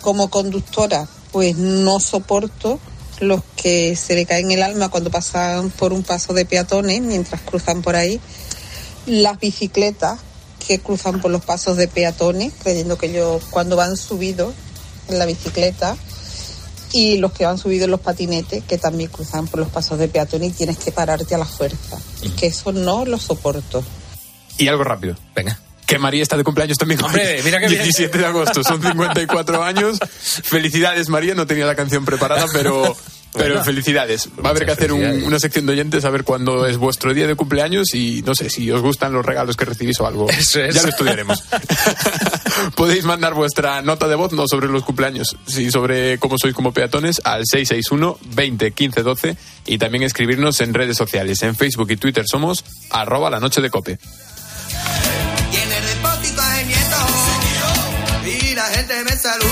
Como conductora, pues no soporto los que se le caen el alma cuando pasan por un paso de peatones mientras cruzan por ahí. Las bicicletas que cruzan por los pasos de peatones, creyendo que ellos cuando van subidos en la bicicleta. Y los que van subidos en los patinetes, que también cruzan por los pasos de peatones y tienes que pararte a la fuerza. Es que eso no lo soporto. Y algo rápido. Venga. Que María está de cumpleaños también. Hombre, mira que bien. 17 de agosto, son 54 años. Felicidades, María. No tenía la canción preparada, pero, pero Bueno. felicidades. Va a haber que hacer un- una sección de oyentes a ver cuándo es vuestro día de cumpleaños y no sé si os gustan los regalos que recibís o algo. Eso es. Ya lo estudiaremos. Podéis mandar vuestra nota de voz, no sobre los cumpleaños, sí sobre cómo sois como peatones, al 661 20 15 12 y también escribirnos en redes sociales. En Facebook y Twitter somos arroba la noche de cope. Y en el depósito hay nieto. Y la gente me saluda.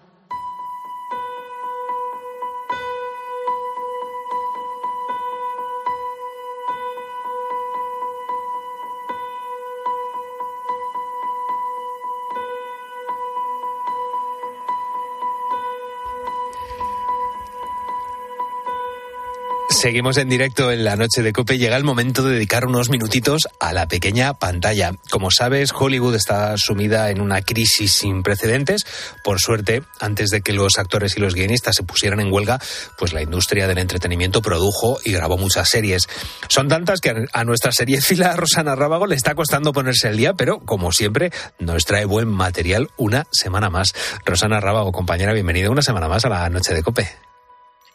Seguimos en directo en la noche de Cope. Llega el momento de dedicar unos minutitos a la pequeña pantalla. Como sabes, Hollywood está sumida en una crisis sin precedentes. Por suerte, antes de que los actores y los guionistas se pusieran en huelga, pues la industria del entretenimiento produjo y grabó muchas series. Son tantas que a nuestra seriéfila Rosana Rábago le está costando ponerse al día, pero como siempre, nos trae buen material una semana más. Rosana Rábago, compañera, bienvenida una semana más a la noche de Cope.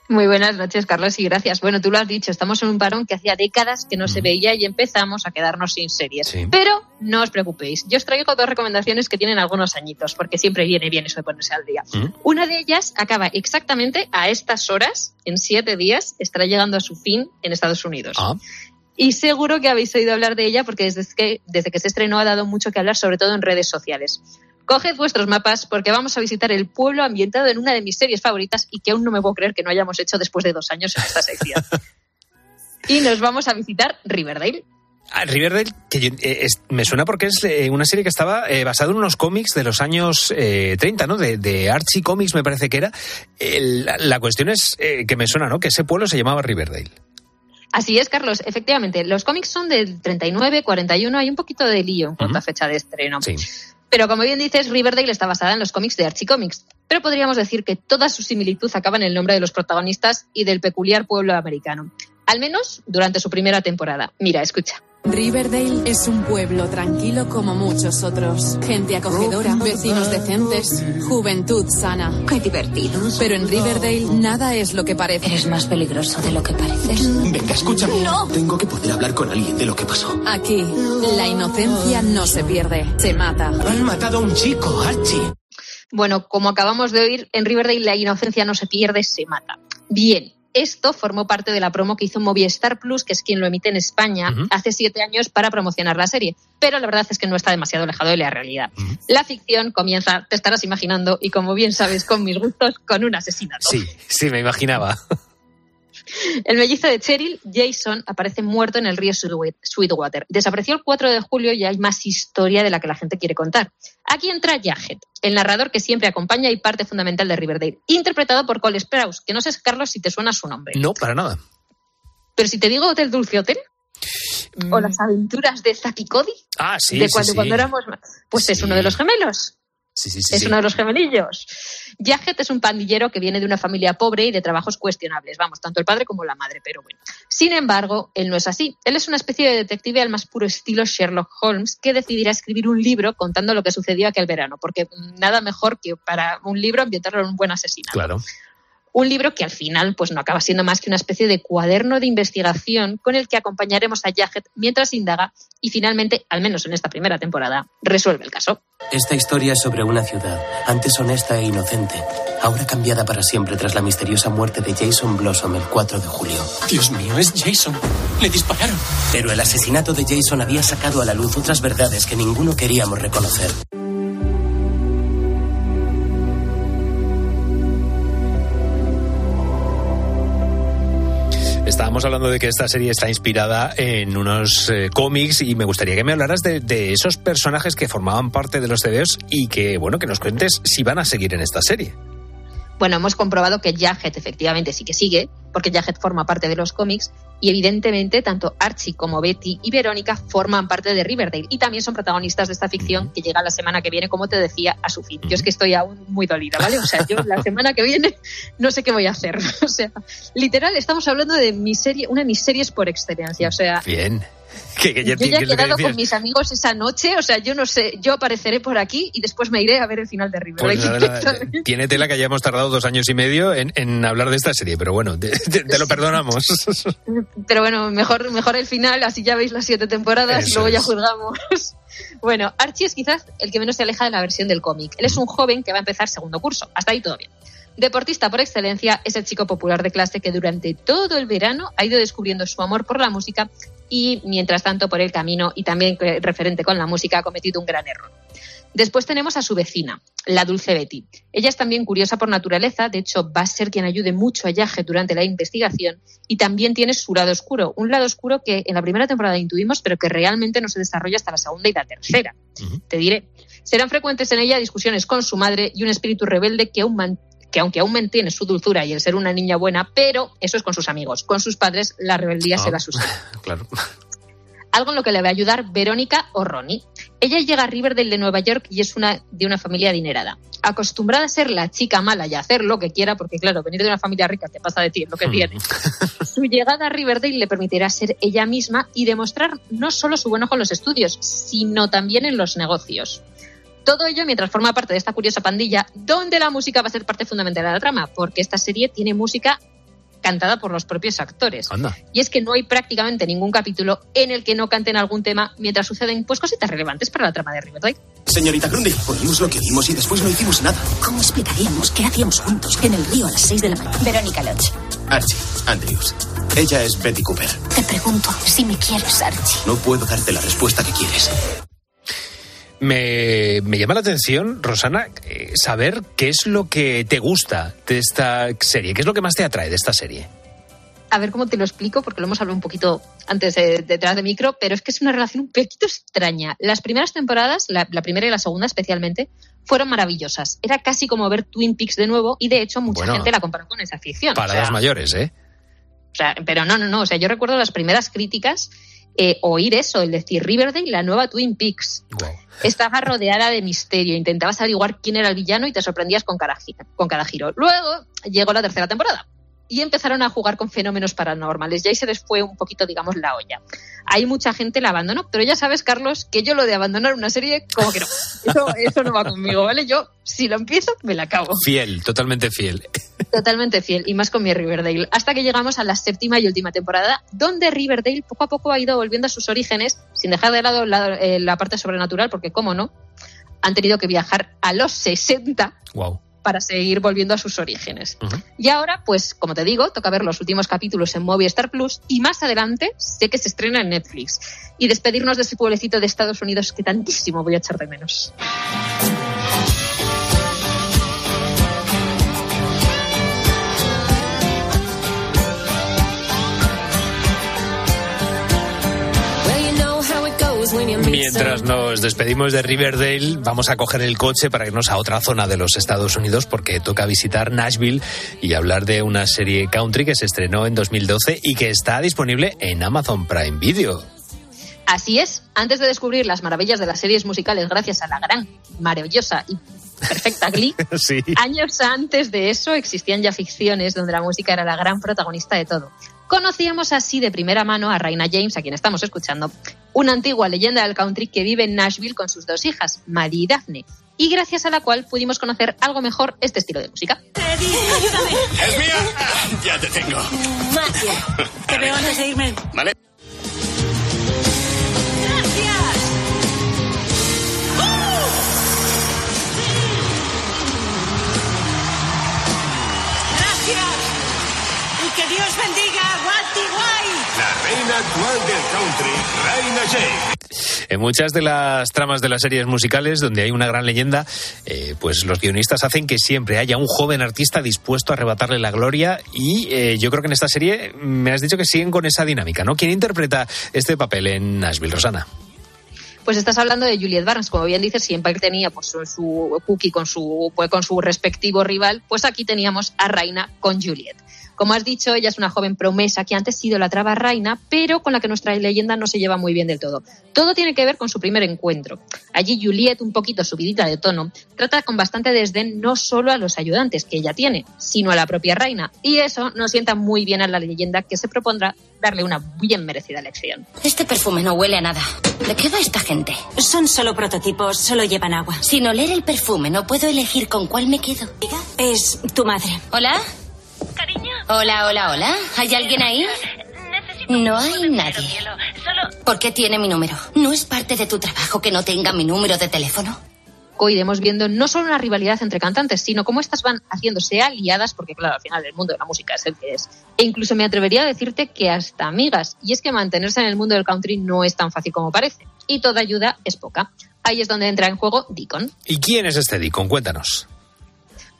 Muy buenas noches, Carlos, y gracias. Bueno, tú lo has dicho, estamos en un parón que hacía décadas que no se veía y empezamos a quedarnos sin series. Pero no os preocupéis, yo os traigo dos recomendaciones que tienen algunos añitos, porque siempre viene bien eso de ponerse al día. Una de ellas acaba exactamente a estas horas, en siete días, estará llegando a su fin en Estados Unidos. Ah. Y seguro que habéis oído hablar de ella porque desde que, desde que se estrenó ha dado mucho que hablar, sobre todo en redes sociales. Coged vuestros mapas porque vamos a visitar el pueblo ambientado en una de mis series favoritas y que aún no me puedo creer que no hayamos hecho después de dos años en esta sección. y nos vamos a visitar Riverdale. Ah, Riverdale, que yo- eh, es- me suena porque es eh, una serie que estaba eh, basada en unos cómics de los años eh, 30, ¿no? De, de Archie Comics, me parece que era. La, la cuestión es que me suena, ¿no? Que ese pueblo se llamaba Riverdale. Así es, Carlos. Efectivamente, los cómics son del 39, 41. Hay un poquito de lío en cuanto a fecha de estreno. Pero como bien dices, Riverdale está basada en los cómics de Archie Comics. Pero podríamos decir que toda su similitud acaba en el nombre de los protagonistas y del peculiar pueblo americano. Al menos durante su primera temporada. Mira, escucha. Riverdale es un pueblo tranquilo como muchos otros. Gente acogedora, vecinos decentes, juventud sana. Qué divertidos. Pero en Riverdale nada es lo que parece. Eres más peligroso de lo que pareces. Venga, escúchame. No. Tengo que poder hablar con alguien de lo que pasó. Aquí, la inocencia no se pierde, se mata. Han matado a un chico, Archie. Bueno, como acabamos de oír, en Riverdale la inocencia no se pierde, se mata. Bien, esto formó parte de la promo que hizo Movistar Plus, que es quien lo emite en España, hace siete años para promocionar la serie. Pero la verdad es que no está demasiado alejado de la realidad. La ficción comienza, te estarás imaginando, y como bien sabes, con mis gustos, con un asesinato. Sí, sí, me imaginaba. El mellizo de Cheryl, Jason, aparece muerto en el río Sweet- Sweetwater. Desapareció el 4 de julio y hay más historia de la que la gente quiere contar. Aquí entra Jaghead, el narrador que siempre acompaña y parte fundamental de Riverdale, interpretado por Cole Sprouse, que no sé, Carlos, si te suena su nombre. No, para nada. Pero si te digo Hotel Dulce Hotel, o las aventuras de Zack y Cody, Ah, sí, de sí, cuando, sí. cuando éramos... Pues es uno de los gemelos. Sí, sí, sí, es uno de los gemelillos. Jaghead es un pandillero que viene de una familia pobre y de trabajos cuestionables, vamos, tanto el padre como la madre, pero bueno. Sin embargo, él no es así. Él es una especie de detective al más puro estilo Sherlock Holmes que decidirá escribir un libro contando lo que sucedió aquel verano, porque nada mejor que para un libro ambientarlo en un buen asesinato. Claro. Un libro que al final pues no acaba siendo más que una especie de cuaderno de investigación con el que acompañaremos a Jaghead mientras indaga y finalmente, al menos en esta primera temporada, resuelve el caso. Esta historia es sobre una ciudad, antes honesta e inocente, ahora cambiada para siempre tras la misteriosa muerte de Jason Blossom el 4 de julio. Dios mío, es Jason. Le dispararon. Pero el asesinato de Jason había sacado a la luz otras verdades que ninguno queríamos reconocer. Hablando de que esta serie está inspirada en unos eh, cómics y me gustaría que me hablaras de, esos personajes que formaban parte de los CDs y que, bueno, que nos cuentes si van a seguir en esta serie. Bueno, hemos comprobado que Jaghead efectivamente sí que sigue, porque Jaghead forma parte de los cómics, y evidentemente tanto Archie como Betty y Verónica forman parte de Riverdale y también son protagonistas de esta ficción que llega la semana que viene, como te decía, a su fin. Yo es que estoy aún muy dolida, ¿vale? O sea, yo la semana que viene no sé qué voy a hacer. O sea, literal, estamos hablando de mi serie, una de mis series por excelencia. O sea, Bien. Que, que yo ya he que quedado con mis amigos esa noche, o sea, yo no sé, yo apareceré por aquí y después me iré a ver el final de Riverdale. Pues nada, nada, tiene tela que hayamos tardado dos años y medio en, en hablar de esta serie, pero bueno, te, te- te lo perdonamos. Pero bueno, mejor, mejor el final, así ya veis las siete temporadas y luego ya juzgamos. Bueno, Archie es quizás el que menos se aleja de la versión del cómic. Él es un joven que va a empezar segundo curso. Hasta ahí todo bien. Deportista por excelencia, es el chico popular de clase que durante todo el verano ha ido descubriendo su amor por la música y, mientras tanto, por el camino y también referente con la música, ha cometido un gran error. Después tenemos a su vecina, la dulce Betty. Ella es también curiosa por naturaleza, de hecho va a ser quien ayude mucho a Yaje durante la investigación y también tiene su lado oscuro, un lado oscuro que en la primera temporada intuimos pero que realmente no se desarrolla hasta la segunda y la tercera. Te diré, serán frecuentes en ella discusiones con su madre y un espíritu rebelde que aún man- que aunque aún mantiene su dulzura y el ser una niña buena, pero eso es con sus amigos. Con sus padres la rebeldía se la sucede claro. algo en lo que le va a ayudar Verónica o Ronnie. Ella llega a Riverdale de Nueva York y es una de una familia adinerada. Acostumbrada a ser la chica mala y a hacer lo que quiera, porque claro, venir de una familia rica te pasa de ti, lo que tiene. Su llegada a Riverdale le permitirá ser ella misma y demostrar no solo su buen ojo en los estudios, sino también en los negocios. Todo ello mientras forma parte de esta curiosa pandilla, donde la música va a ser parte fundamental de la trama, porque esta serie tiene música cantada por los propios actores. Anda. Y es que no hay prácticamente ningún capítulo en el que no canten algún tema mientras suceden pues cositas relevantes para la trama de Riverdale. Señorita Grundy, oímos lo que vimos y después no hicimos nada. ¿Cómo explicaríamos qué hacíamos juntos en el río a las 6 de la mañana? Verónica Lodge. Archie, Andrews. Ella es Betty Cooper. Te pregunto si me quieres, Archie. No puedo darte la respuesta que quieres. Me, me llama la atención, Rosana, eh, saber qué es lo que te gusta de esta serie, qué es lo que más te atrae de esta serie. A ver cómo te lo explico, porque lo hemos hablado un poquito antes eh, detrás de micro, pero es que es una relación un poquito extraña. Las primeras temporadas, la, la primera y la segunda especialmente, fueron maravillosas. Era casi como ver Twin Peaks de nuevo y de hecho mucha Bueno. gente la comparó con esa ficción. Para O sea, las mayores, ¿eh? O sea, pero no, no, no. O sea, yo recuerdo las primeras críticas, eh, oír eso, el decir Riverdale, la nueva Twin Peaks. Estaba rodeada de misterio, intentabas averiguar quién era el villano y te sorprendías con cada, con cada giro. Luego llegó la tercera temporada y empezaron a jugar con fenómenos paranormales. Y ahí se les fue un poquito, digamos, la olla. Hay mucha gente la abandonó, pero ya sabes, Carlos, que yo lo de abandonar una serie, como que no. Eso, eso no va conmigo, ¿vale? Yo, si lo empiezo, me la acabo. Fiel, totalmente fiel. Totalmente fiel, y más con mi Riverdale. Hasta que llegamos a la séptima y última temporada, donde Riverdale poco a poco ha ido volviendo a sus orígenes, sin dejar de lado la, eh, la parte sobrenatural, porque, cómo no, han tenido que viajar a los 60 Wow. Para seguir volviendo a sus orígenes. Y ahora, pues, como te digo, toca ver los últimos capítulos en Movistar Plus y más adelante sé que se estrena en Netflix. Y despedirnos de ese pueblecito de Estados Unidos que tantísimo voy a echar de menos. Mientras nos despedimos de Riverdale, vamos a coger el coche para irnos a otra zona de los Estados Unidos porque toca visitar Nashville y hablar de una serie country que se estrenó en 2012 y que está disponible en Amazon Prime Video. Así es, antes de descubrir las maravillas de las series musicales gracias a la gran, maravillosa y perfecta Glee, Sí. años antes de eso existían ya ficciones donde la música era la gran protagonista de todo. Conocíamos así de primera mano a Raina James, a quien estamos escuchando, una antigua leyenda del country que vive en Nashville con sus dos hijas, Maddie y Daphne, y gracias a la cual pudimos conocer algo mejor este estilo de música. ¡Es mía! Ya te tengo. Te veo antes de irme. ¿Vale? Reina actual del country, Raina James. En muchas de las tramas de las series musicales donde hay una gran leyenda, eh, pues los guionistas hacen que siempre haya un joven artista dispuesto a arrebatarle la gloria y eh, yo creo que en esta serie me has dicho que siguen con esa dinámica, ¿no? ¿Quién interpreta este papel en Nashville, Rosana? Pues estás hablando de Juliet Barnes, como bien dices, siempre tenía pues, su, su cookie con su, pues, con su respectivo rival, pues aquí teníamos a Raina con Juliet. Como has dicho, ella es una joven promesa que antes idolatraba a Raina, pero con la que nuestra leyenda no se lleva muy bien del todo. Todo tiene que ver con su primer encuentro. Allí Juliet, un poquito subidita de tono, trata con bastante desdén no solo a los ayudantes que ella tiene, sino a la propia Raina. Y eso nos sienta muy bien a la leyenda que se propondrá darle una bien merecida lección. Este perfume no huele a nada. ¿De qué va esta gente? Son solo prototipos, solo llevan agua. Sin oler el perfume, no puedo elegir con cuál me quedo. Es tu madre. ¿Hola? Hola, hola, hola. ¿Hay alguien ahí? No hay nadie. ¿Por qué tiene mi número? ¿No es parte de tu trabajo que no tenga mi número de teléfono? Hoy iremos viendo no solo una rivalidad entre cantantes, sino cómo estas van haciéndose aliadas, porque claro, al final el mundo de la música es el que es. E incluso me atrevería a decirte que hasta amigas. Y es que mantenerse en el mundo del country no es tan fácil como parece. Y toda ayuda es poca. Ahí es donde entra en juego Deacon. ¿Y quién es este Deacon? Cuéntanos.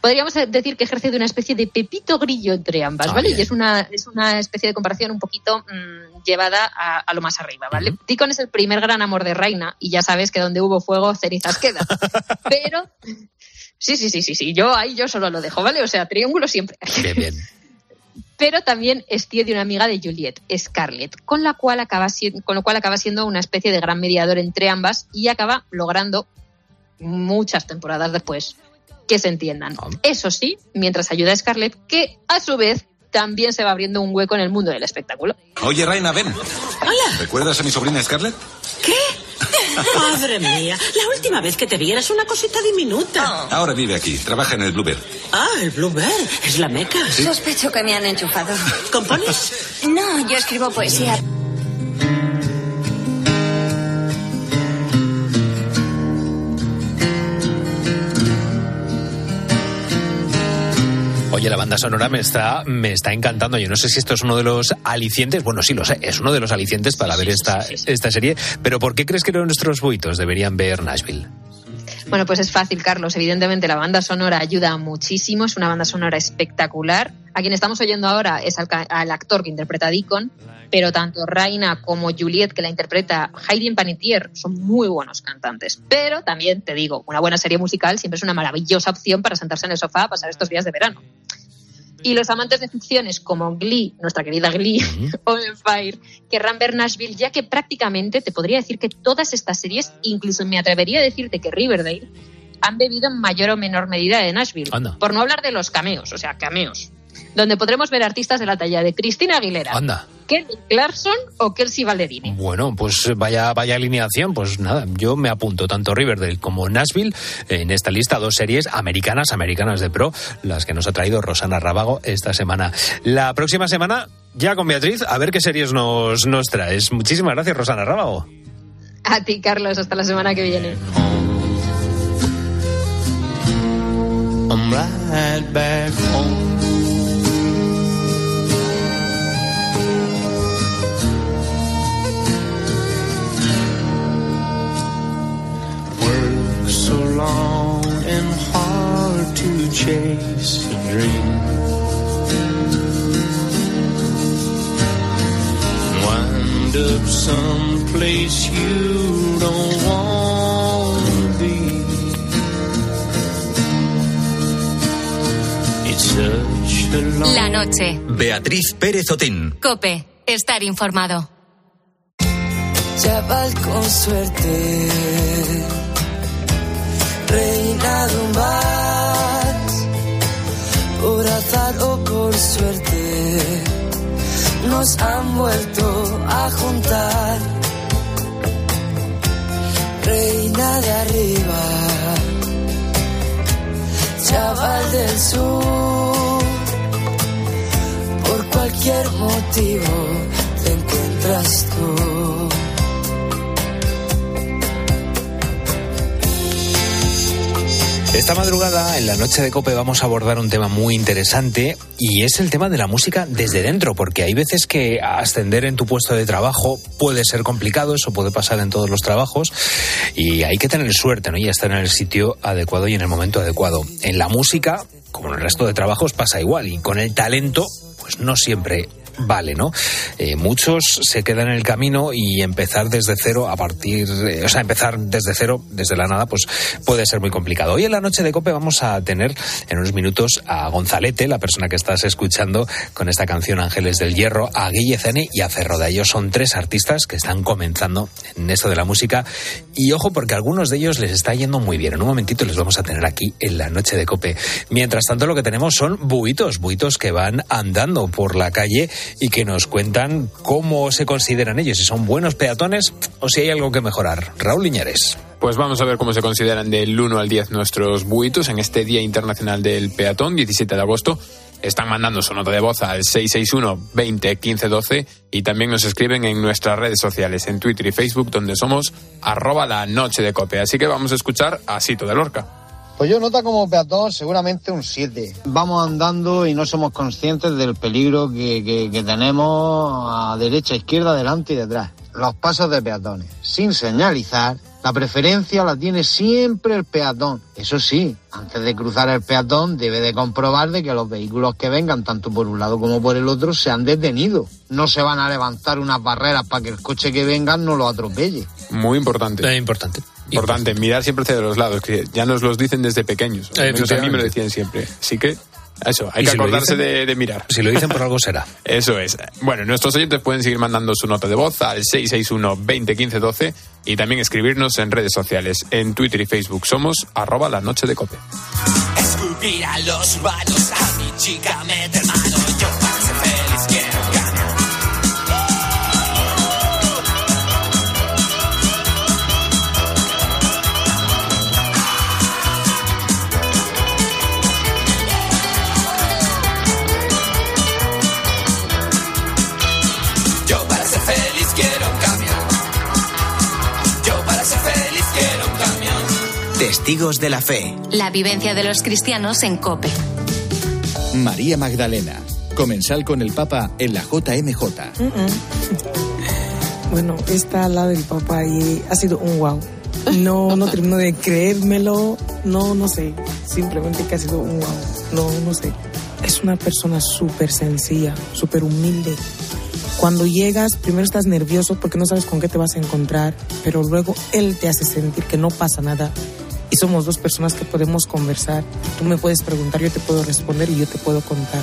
Podríamos decir que ejerce de una especie de pepito grillo entre ambas, Ah, ¿vale? Y es una, es una especie de comparación un poquito mm, llevada a, a lo más arriba, ¿vale? Deacon es el primer gran amor de Reina y ya sabes que donde hubo fuego, cenizas quedan. Pero, sí, sí, sí, sí, sí, yo ahí yo solo lo dejo, ¿vale? O sea, triángulo siempre. Bien, bien. Pero también es tío de una amiga de Juliet, Scarlett, con, la cual acaba con lo cual acaba siendo una especie de gran mediador entre ambas y acaba logrando muchas temporadas después que se entiendan. Eso sí, mientras ayuda a Scarlett, que a su vez también se va abriendo un hueco en el mundo del espectáculo. Oye, Reina, ven. Hola. ¿Recuerdas a mi sobrina Scarlett? Madre mía, la última vez que te vi eras una cosita diminuta. Ahora vive aquí, trabaja en el Bluebird. Ah, el Bluebird, es la meca. Sospecho que me han enchufado. ¿Compones? No, yo escribo poesía. Oye, la banda sonora me está, me está encantando. Yo no sé si esto es uno de los alicientes. Bueno, sí lo sé, es uno de los alicientes para ver esta, esta serie. Pero ¿por qué crees que nuestros buitos deberían ver Nashville? Bueno, pues es fácil, Carlos. Evidentemente la banda sonora ayuda muchísimo, es una banda sonora espectacular. A quien estamos oyendo ahora es al, actor que interpreta a Deacon, pero tanto Raina como Juliet, que la interpreta Hayden Panettiere, son muy buenos cantantes. Pero también te digo, una buena serie musical siempre es una maravillosa opción para sentarse en el sofá a pasar estos días de verano. Y los amantes de ficciones como Glee, nuestra querida Glee, o Empire, querrán ver Nashville, ya que prácticamente te podría decir que todas estas series, incluso me atrevería a decirte que Riverdale, han bebido en mayor o menor medida de Nashville. Anda. Por no hablar de los cameos, o sea, cameos. Donde podremos ver artistas de la talla de Cristina Aguilera, Anda. Kelly Clarkson o Kelsey Ballerini. Bueno, pues vaya, vaya alineación. Pues nada, yo me apunto tanto Riverdale como Nashville en esta lista, dos series americanas, americanas de pro, las que nos ha traído Rosana Rábago esta semana. La próxima semana, ya con Beatriz, a ver qué series nos, nos traes. Muchísimas gracias, Rosana Rábago. A ti, Carlos, hasta la semana que viene. I'm right back home. Chase a dream. Wind up someplace you don't want to be. It's such a long La noche. Beatriz Pérez Otín. Cope. Estar informado. chaval con suerte, o por suerte, nos han vuelto a juntar. Reina de arriba, chaval del sur, por cualquier motivo te encuentras tú. Esta madrugada, en la noche de Cope, vamos a abordar un tema muy interesante y es el tema de la música desde dentro, porque hay veces que ascender en tu puesto de trabajo puede ser complicado, eso puede pasar en todos los trabajos y hay que tener suerte, ¿no? Y estar en el sitio adecuado y en el momento adecuado. En la música, como en el resto de trabajos, pasa igual y con el talento, pues no siempre vale, ¿no? Eh, muchos se quedan en el camino y empezar desde cero a partir, eh, o sea, empezar desde cero, desde la nada, pues puede ser muy complicado. Hoy en la noche de Cope vamos a tener en unos minutos a Gonzalete, la persona que estás escuchando con esta canción Ángeles del Hierro, a Guille Zene y a Ferroda. Ellos son tres artistas que están comenzando en esto de la música y ojo porque a algunos de ellos les está yendo muy bien. En un momentito les vamos a tener aquí en la noche de Cope. Mientras tanto lo que tenemos son buitos, buitos que van andando por la calle y que nos cuentan cómo se consideran ellos, si son buenos peatones o si hay algo que mejorar. Raúl Liñares. Pues vamos a ver cómo se consideran del 1 al 10 nuestros buitos en este Día Internacional del Peatón, 17 de agosto. Están mandando su nota de voz al 661 20 15 12 y también nos escriben en nuestras redes sociales, en Twitter y Facebook, donde somos arroba la noche de cope. Así que vamos a escuchar a Sito de Lorca. Pues yo nota como peatón seguramente un 7. Vamos andando y no somos conscientes del peligro que, que- que tenemos a derecha, izquierda, delante y detrás. Los pasos de peatones. Sin señalizar, la preferencia la tiene siempre el peatón. Eso sí, antes de cruzar el peatón debe de comprobar de que los vehículos que vengan tanto por un lado como por el otro se han detenido. No se van a levantar unas barreras para que el coche que venga no lo atropelle. Muy importante. importante. Importante, mirar siempre hacia los lados, que ya nos los dicen desde pequeños. Menos a mí me lo decían siempre. Así que, eso, hay que si acordarse dicen- de, de mirar. Si lo dicen por algo será. Eso es. Bueno, nuestros oyentes pueden seguir mandando su nota de voz al 661 20 15 12 y también escribirnos en redes sociales. En Twitter y Facebook somos arroba la noche de cope. Escupir a los malos, a mi chica meter mano. Yo Testigos de la Fe. La vivencia de los cristianos en COPE. María Magdalena, comensal con el Papa en la JMJ. Bueno, esta la del Papa y ha sido un wow. No, no termino de creérmelo, no, no sé, simplemente que ha sido un wow, no, no sé. Es una persona súper sencilla, súper humilde. Cuando llegas, primero estás nervioso porque no sabes con qué te vas a encontrar, pero luego él te hace sentir que no pasa nada somos dos personas que podemos conversar. Tú me puedes preguntar, yo te puedo responder y yo te puedo contar.